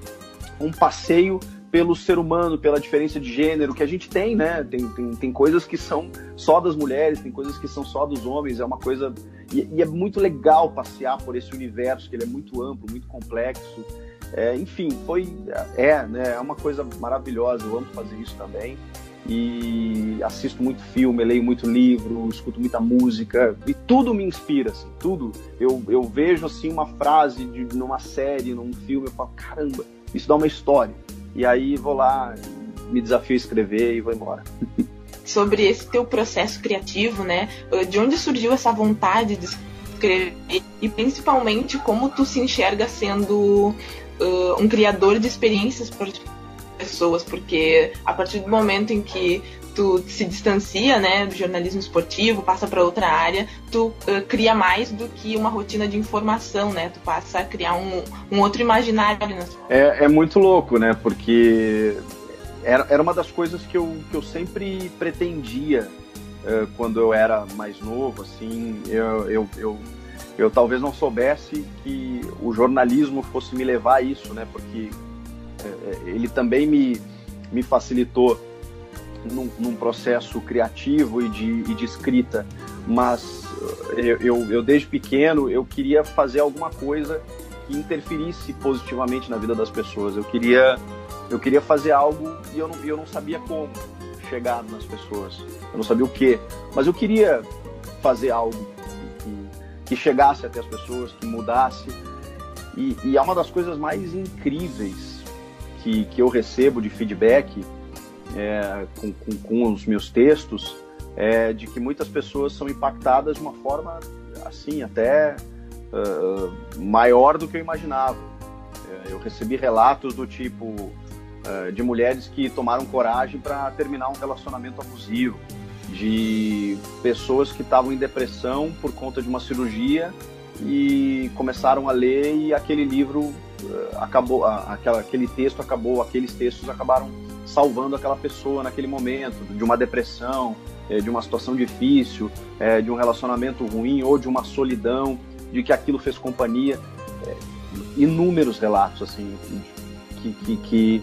um passeio pelo ser humano, pela diferença de gênero que a gente tem, né? Tem, tem, tem coisas que são só das mulheres, tem coisas que são só dos homens, é uma coisa. E, e é muito legal passear por esse universo, que ele é muito amplo, muito complexo. É, enfim, foi. É, né? É uma coisa maravilhosa, eu amo fazer isso também. E assisto muito filme, leio muito livro, escuto muita música e tudo me inspira, assim, tudo. Eu, eu vejo assim uma frase de numa série, num filme, eu falo, caramba, isso dá uma história. E aí vou lá, me desafio a escrever e vou embora. Sobre esse teu processo criativo, né? De onde surgiu essa vontade de escrever e principalmente como tu se enxerga sendo uh, um criador de experiências pessoas, porque a partir do momento em que tu se distancia, né, do jornalismo esportivo, passa para outra área, tu uh, cria mais do que uma rotina de informação, né? Tu passa a criar um, um outro imaginário. É, é muito louco, né? Porque era, era uma das coisas que eu, que eu sempre pretendia uh, quando eu era mais novo, assim, eu, eu, eu, eu talvez não soubesse que o jornalismo fosse me levar a isso, né? Porque ele também me, me facilitou num, num processo criativo e de, e de escrita, mas eu, eu, eu, desde pequeno eu queria fazer alguma coisa que interferisse positivamente na vida das pessoas. Eu queria eu queria fazer algo e eu não, eu não sabia como chegar nas pessoas. Eu não sabia o que, mas eu queria fazer algo que, que chegasse até as pessoas, que mudasse. E, e é uma das coisas mais incríveis que, que eu recebo de feedback é, com, com, com, os meus textos é de que muitas pessoas são impactadas de uma forma assim até uh, maior do que eu imaginava. É, eu recebi relatos do tipo uh, de mulheres que tomaram coragem para terminar um relacionamento abusivo, de pessoas que estavam em depressão por conta de uma cirurgia e começaram a ler e aquele livro acabou, aquela, aquele texto acabou, aqueles textos acabaram salvando aquela pessoa naquele momento, de uma depressão, é, de uma situação difícil, é, de um relacionamento ruim ou de uma solidão, de que aquilo fez companhia. Inúmeros relatos, assim, que, que, que,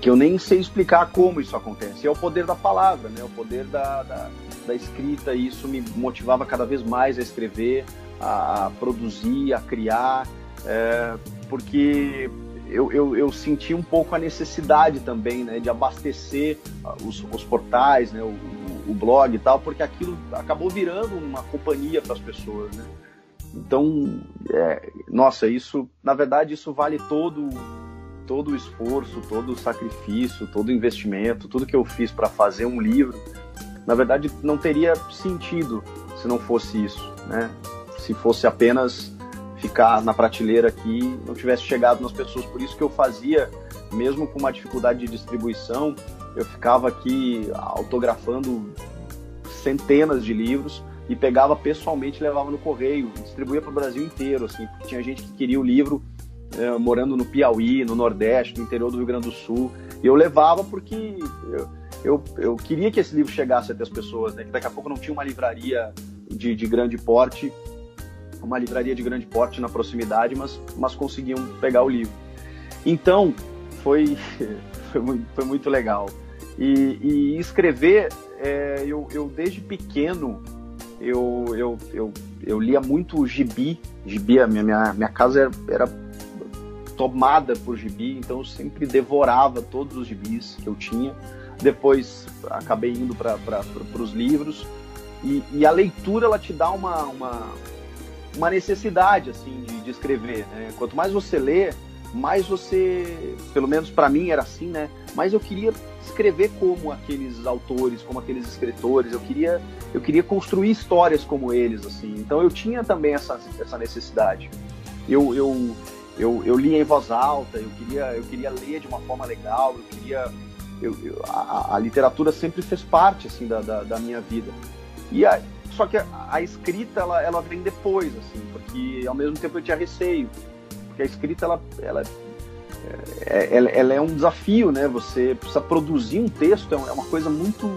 que, eu nem sei explicar como isso acontece. É o poder da palavra, né? o poder da, da, da escrita, e isso me motivava cada vez mais a escrever, a, a produzir, a criar, é, porque eu, eu, eu, senti um pouco a necessidade também né, de abastecer ah, os, os portais, né, o, o, blog e tal, porque aquilo acabou virando uma companhia para as pessoas. Né? Então, é, nossa, isso, na verdade, isso vale todo, todo o esforço, todo o sacrifício, todo o investimento, tudo que eu fiz para fazer um livro. Na verdade, não teria sentido se não fosse isso, né? Se fosse apenas ficar na prateleira aqui não tivesse chegado nas pessoas. Por isso que eu fazia, mesmo com uma dificuldade de distribuição, eu ficava aqui autografando centenas de livros e pegava pessoalmente levava no correio, distribuía para o Brasil inteiro, assim, porque tinha gente que queria o livro é, morando no Piauí, no Nordeste, no interior do Rio Grande do Sul, e eu levava porque eu, eu, eu queria que esse livro chegasse até as pessoas, né, que daqui a pouco não tinha uma livraria de, de grande porte uma livraria de grande porte na proximidade, mas, mas conseguiam pegar o livro. Então, foi, foi, muito, foi muito legal. E, e escrever, é, eu, eu desde pequeno, eu, eu, eu, eu lia muito gibi, gibi, a minha, minha, minha casa era, era tomada por gibi, então eu sempre devorava todos os gibis que eu tinha. Depois acabei indo para os livros. E, e, a leitura ela te dá uma, uma, uma necessidade assim de, de escrever. Né? Quanto mais você lê, mais você, pelo menos para mim era assim, né? Mas eu queria escrever como aqueles autores, como aqueles escritores. Eu queria, eu queria construir histórias como eles, assim. Então eu tinha também essa, essa necessidade. Eu, eu, eu, eu lia em voz alta. Eu queria, eu queria ler de uma forma legal. Eu queria, eu, eu a, a, literatura sempre fez parte assim da, da, da minha vida. E a, só que a, escrita, ela, ela vem depois, assim, porque ao mesmo tempo eu tinha receio. Porque a escrita, ela, ela, é, ela, ela é um desafio, né? Você precisa produzir um texto, é, é uma coisa muito...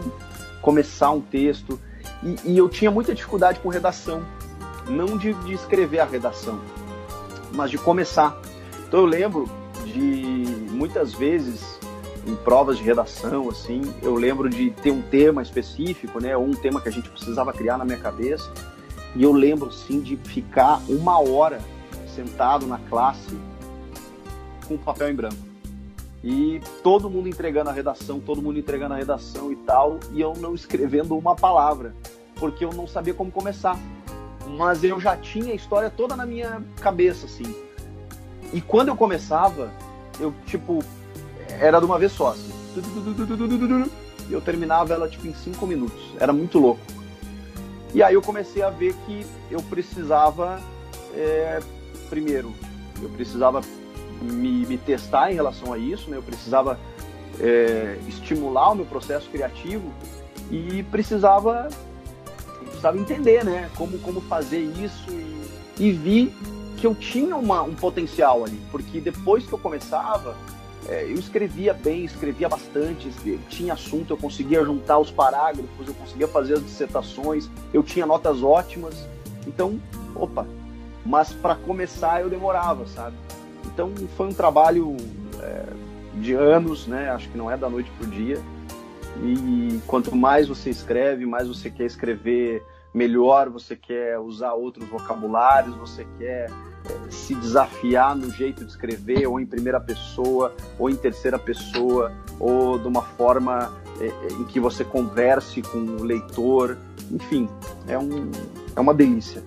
Começar um texto. E, e eu tinha muita dificuldade com redação. Não de, de escrever a redação, mas de começar. Então eu lembro de muitas vezes em provas de redação, assim, eu lembro de ter um tema específico, né, ou um tema que a gente precisava criar na minha cabeça, e eu lembro, sim, de ficar uma hora sentado na classe com papel em branco. E todo mundo entregando a redação, todo mundo entregando a redação e tal, e eu não escrevendo uma palavra, porque eu não sabia como começar. Mas eu já tinha a história toda na minha cabeça, assim. E quando eu começava, eu, tipo, era de uma vez só, assim. E eu terminava ela, tipo, em cinco minutos. Era muito louco. E aí eu comecei a ver que eu precisava, é, primeiro, eu precisava me, me, testar em relação a isso, né? eu precisava é, estimular o meu processo criativo e precisava, precisava entender né? como, como fazer isso e, e vi que eu tinha uma, um potencial ali, porque depois que eu começava, é, eu escrevia bem, escrevia bastante, tinha assunto, eu conseguia juntar os parágrafos, eu conseguia fazer as dissertações, eu tinha notas ótimas. Então, opa, mas para começar eu demorava, sabe? Então foi um trabalho é, de anos, né? Acho que não é da noite pro dia. E quanto mais você escreve, mais você quer escrever melhor, você quer usar outros vocabulários, você quer se desafiar no jeito de escrever, ou em primeira pessoa, ou em terceira pessoa, ou de uma forma é, é, em que você converse com o leitor. Enfim, é, um, é uma delícia.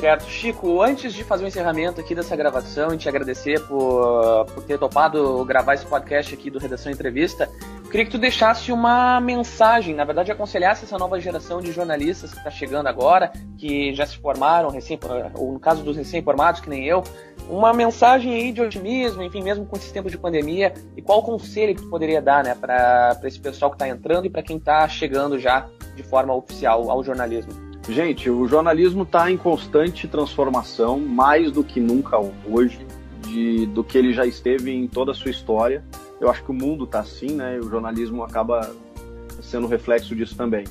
Certo. Chico, antes de fazer o encerramento aqui dessa gravação e te agradecer por, por ter topado gravar esse podcast aqui do Redação Entrevista, queria que tu deixasse uma mensagem, na verdade aconselhasse essa nova geração de jornalistas que está chegando agora, que já se formaram, recém, ou no caso dos recém-formados, que nem eu, uma mensagem aí de otimismo, enfim, mesmo com esses tempos de pandemia, e qual conselho que tu poderia dar né, para esse pessoal que está entrando e para quem está chegando já de forma oficial ao jornalismo? Gente, o jornalismo está em constante transformação, mais do que nunca hoje, de, do que ele já esteve em toda a sua história. Eu acho que o mundo está assim, né? O jornalismo acaba sendo reflexo disso também.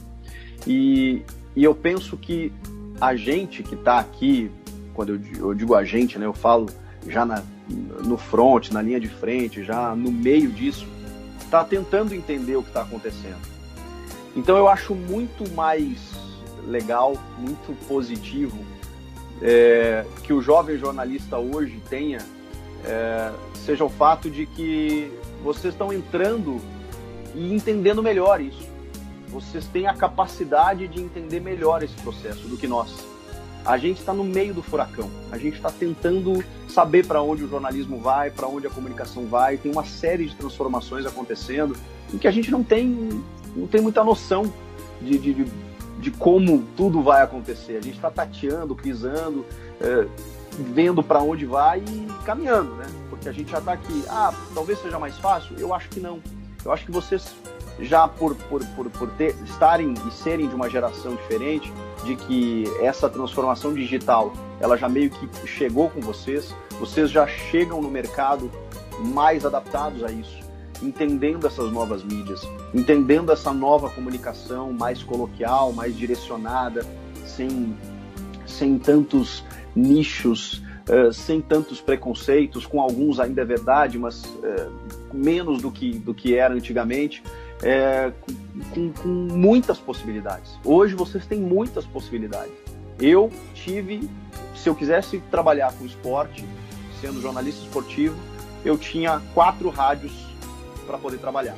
E, e eu penso que a gente que está aqui, quando eu, eu, digo a gente, né? Eu falo já na, no front, na linha de frente, já no meio disso, está tentando entender o que está acontecendo. Então eu acho muito mais legal, muito positivo é, que o jovem jornalista hoje tenha é, seja o fato de que vocês estão entrando e entendendo melhor isso. Vocês têm a capacidade de entender melhor esse processo do que nós. A gente está no meio do furacão. A gente está tentando saber para onde o jornalismo vai, para onde a comunicação vai. Tem uma série de transformações acontecendo em que a gente não tem, não tem muita noção de, de, de de como tudo vai acontecer. A gente está tateando, pisando, é, vendo para onde vai e caminhando, né? Porque a gente já está aqui. Ah, talvez seja mais fácil? Eu acho que não. Eu acho que vocês já por, por, por, por ter, estarem e serem de uma geração diferente, de que essa transformação digital ela já meio que chegou com vocês, vocês já chegam no mercado mais adaptados a isso entendendo essas novas mídias, entendendo essa nova comunicação mais coloquial, mais direcionada, sem, sem tantos nichos, uh, sem tantos preconceitos, com alguns ainda é verdade, mas uh, menos do que, do que era antigamente, uh, com, com muitas possibilidades. Hoje vocês têm muitas possibilidades. Eu tive, se eu quisesse trabalhar com esporte, sendo jornalista esportivo, eu tinha quatro rádios para poder trabalhar.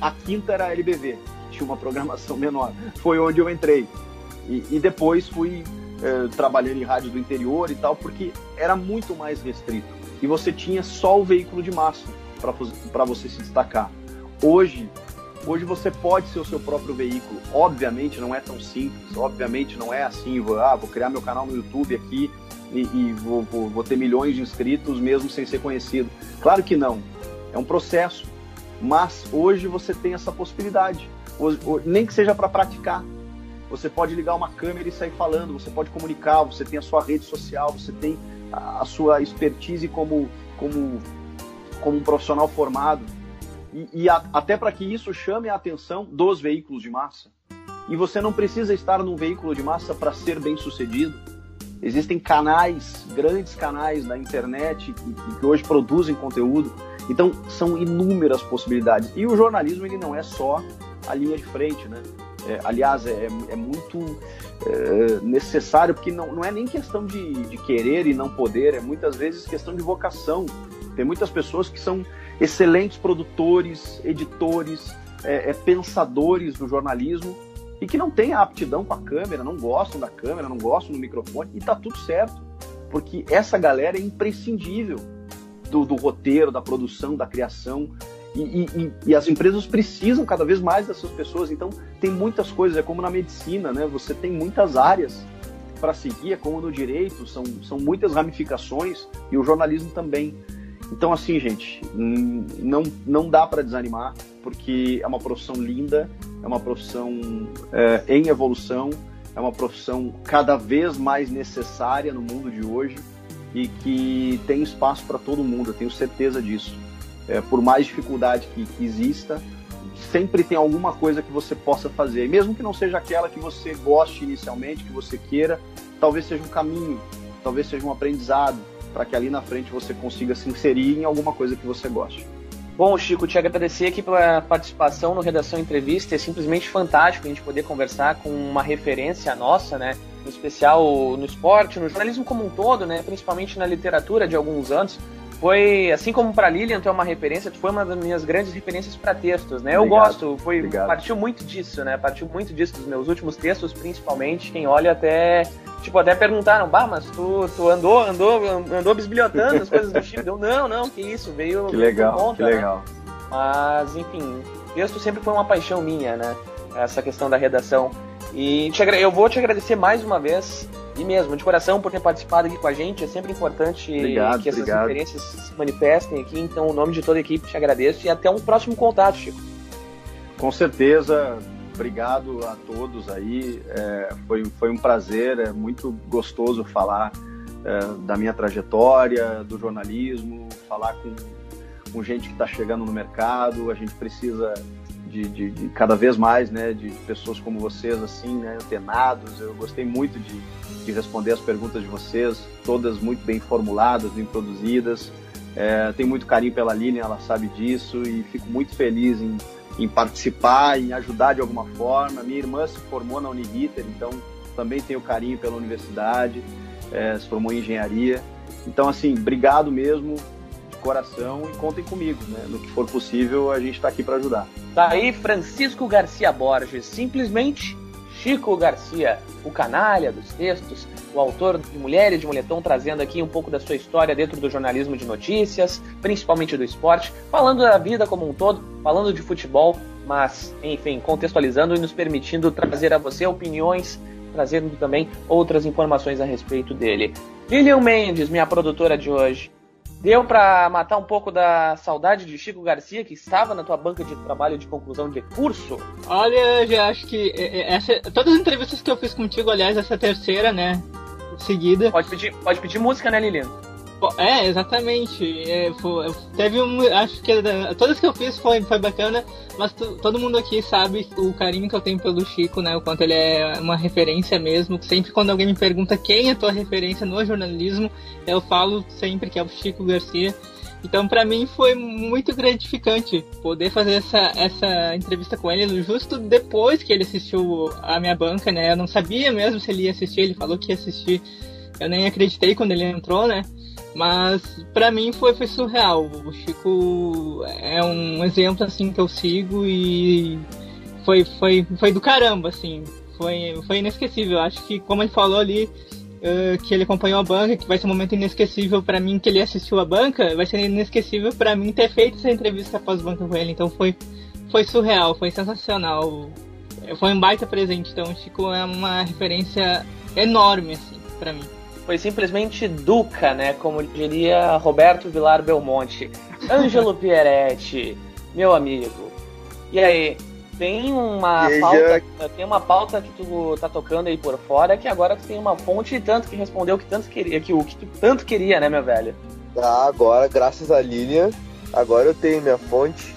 A quinta era a LBV, tinha uma programação menor. Foi onde eu entrei. E, e depois fui eh, trabalhando em rádio do interior e tal, porque era muito mais restrito. E você tinha só o veículo de massa para você se destacar. Hoje, hoje você pode ser o seu próprio veículo. Obviamente não é tão simples, obviamente não é assim, vou, ah, vou criar meu canal no YouTube aqui e, e vou, vou, vou ter milhões de inscritos mesmo sem ser conhecido. Claro que não. É um processo. Mas hoje você tem essa possibilidade, nem que seja para praticar. Você pode ligar uma câmera e sair falando, você pode comunicar, você tem a sua rede social, você tem a sua expertise como, como, como um profissional formado. E, e a, até para que isso chame a atenção dos veículos de massa. E você não precisa estar num veículo de massa para ser bem sucedido. Existem canais, grandes canais da internet que, que hoje produzem conteúdo então, são inúmeras possibilidades. E o jornalismo, ele não é só a linha de frente, né? É, aliás, é, é muito é, necessário, porque não, não é nem questão de, de, querer e não poder, é muitas vezes questão de vocação. Tem muitas pessoas que são excelentes produtores, editores, é, é, pensadores do jornalismo e que não têm aptidão com a câmera, não gostam da câmera, não gostam do microfone, e tá tudo certo, porque essa galera é imprescindível do, do roteiro, da produção, da criação. E, e, e, as empresas precisam cada vez mais dessas pessoas. Então, tem muitas coisas, é como na medicina, né? Você tem muitas áreas para seguir, é como no direito, são, são muitas ramificações e o jornalismo também. Então, assim, gente, não, não dá para desanimar, porque é uma profissão linda, é uma profissão é, em evolução, é uma profissão cada vez mais necessária no mundo de hoje e que tem espaço para todo mundo, eu tenho certeza disso. É, por mais dificuldade que, que exista, sempre tem alguma coisa que você possa fazer, mesmo que não seja aquela que você goste inicialmente, que você queira, talvez seja um caminho, talvez seja um aprendizado, para que ali na frente você consiga se inserir em alguma coisa que você goste. Bom, Chico, te agradecer aqui pela participação no Redação Entrevista. É simplesmente fantástico a gente poder conversar com uma referência nossa, né? Em especial no esporte, no jornalismo como um todo, né? Principalmente na literatura de alguns anos foi, assim como para Lilian, tu é uma referência, tu foi uma das minhas grandes referências para textos, né? Eu obrigado, gosto, foi, obrigado. partiu muito disso, né? Partiu muito disso dos meus últimos textos, principalmente. Quem olha até, tipo, até perguntaram, bah, mas tu, tu andou, andou, andou bisbilhotando as coisas do Chico? Eu, não, não, que isso, veio. Que legal, conta, que né? legal. Mas, enfim, texto sempre foi uma paixão minha, né? Essa questão da redação. E te, eu vou te agradecer mais uma vez e mesmo, de coração, por ter participado aqui com a gente. É sempre importante obrigado, que essas obrigado. experiências se manifestem aqui. Então, o nome de toda a equipe, te agradeço e até um próximo contato, Chico. Com certeza. Obrigado a todos aí. É, foi, foi um prazer, é muito gostoso falar é, da minha trajetória, do jornalismo, falar com, com gente que está chegando no mercado. A gente precisa de, de, de, cada vez mais, né, de pessoas como vocês, assim, né, antenados. Eu gostei muito de, de responder as perguntas de vocês, todas muito bem formuladas, bem produzidas. É, tenho muito carinho pela Lilian, ela sabe disso, e fico muito feliz em, em participar, em ajudar de alguma forma. Minha irmã se formou na Uniriter, então também tenho carinho pela universidade, é, se formou em engenharia. Então, assim, obrigado mesmo coração e contem comigo, né? No que for possível, a gente está aqui para ajudar. Tá aí Francisco Garcia Borges, simplesmente Chico Garcia, o canalha dos textos, o autor de Mulheres de Moletom, trazendo aqui um pouco da sua história dentro do jornalismo de notícias, principalmente do esporte, falando da vida como um todo, falando de futebol, mas, enfim, contextualizando e nos permitindo trazer a você opiniões, trazendo também outras informações a respeito dele. Lilian Mendes, minha produtora de hoje, Deu para matar um pouco da saudade de Chico Garcia, que estava na tua banca de trabalho de conclusão de curso? Olha, eu já acho que é, é, essa, todas as entrevistas que eu fiz contigo, aliás, essa terceira, né, seguida. Pode pedir, pode pedir música, né, Lilian? É, exatamente. É, foi, teve um. Acho que todas que eu fiz foi, foi bacana, mas todo mundo aqui sabe o carinho que eu tenho pelo Chico, né? O quanto ele é uma referência mesmo. Sempre quando alguém me pergunta quem é tua referência no jornalismo, eu falo sempre que é o Chico Garcia. Então, para mim foi muito gratificante poder fazer essa, essa entrevista com ele justo depois que ele assistiu a minha banca, né? Eu não sabia mesmo se ele ia assistir, ele falou que ia assistir. Eu nem acreditei quando ele entrou, né? Mas para mim foi, foi surreal. O Chico é um exemplo assim que eu sigo e foi, foi, foi do caramba, assim. Foi, foi inesquecível. Acho que como ele falou ali, uh, que ele acompanhou a banca, que vai ser um momento inesquecível para mim que ele assistiu a banca, vai ser inesquecível para mim ter feito essa entrevista após banca com ele. Então foi, foi surreal, foi sensacional. Foi um baita presente. Então o Chico é uma referência enorme, assim, para mim foi simplesmente Duca, né? Como diria Roberto Vilar Belmonte. Ângelo Pieretti, meu amigo. E aí, tem uma pauta, tem uma pauta que tu tá tocando aí por fora que agora tu tem uma fonte e tanto que respondeu que tanto queria, que o que tu tanto queria, né, meu velho? Tá, agora, graças a Lilian, agora eu tenho minha fonte.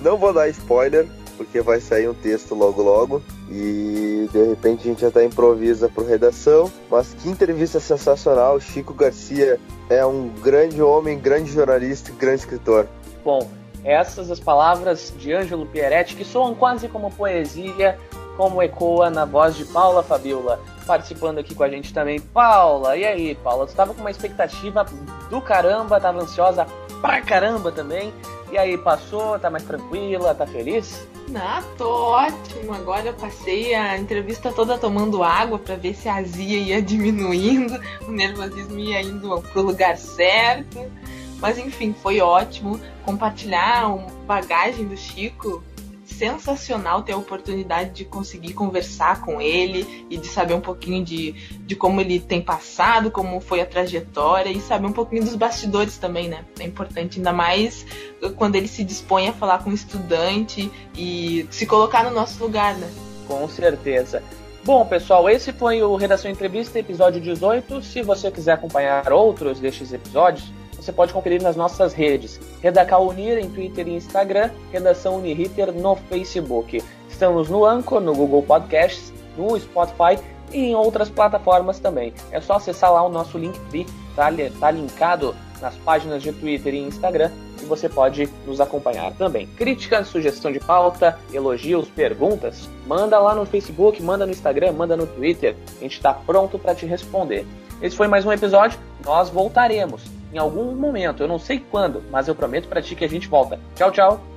Não vou dar spoiler, porque vai sair um texto logo logo e de repente a gente até improvisa pro redação. Mas que entrevista sensacional! Chico Garcia é um grande homem, grande jornalista e grande escritor. Bom, essas as palavras de Ângelo Pieretti que soam quase como poesia, como ecoa na voz de Paula Fabiola. Participando aqui com a gente também, Paula. E aí, Paula? Tu estava com uma expectativa do caramba, estava ansiosa pra caramba também. E aí, passou? Tá mais tranquila? Tá feliz? Ah, tô ótimo. Agora eu passei a entrevista toda tomando água para ver se a azia ia diminuindo, o nervosismo ia indo pro lugar certo. Mas enfim, foi ótimo compartilhar uma bagagem do Chico sensacional ter a oportunidade de conseguir conversar com ele e de saber um pouquinho de, de como ele tem passado, como foi a trajetória e saber um pouquinho dos bastidores também, né? É importante, ainda mais quando ele se dispõe a falar com um estudante e se colocar no nosso lugar, né? Com certeza. Bom, pessoal, esse foi o Redação Entrevista, episódio 18. Se você quiser acompanhar outros destes episódios, você pode conferir nas nossas redes. Redacal Unir em Twitter e Instagram, Redação Uniriter no Facebook. Estamos no Anchor, no Google Podcasts, no Spotify e em outras plataformas também. É só acessar lá o nosso link, tá, tá linkado nas páginas de Twitter e Instagram e você pode nos acompanhar também. Crítica, sugestão de pauta, elogios, perguntas, manda lá no Facebook, manda no Instagram, manda no Twitter. A gente está pronto para te responder. Esse foi mais um episódio. Nós voltaremos em algum momento, eu não sei quando, mas eu prometo para ti que a gente volta. Tchau, tchau.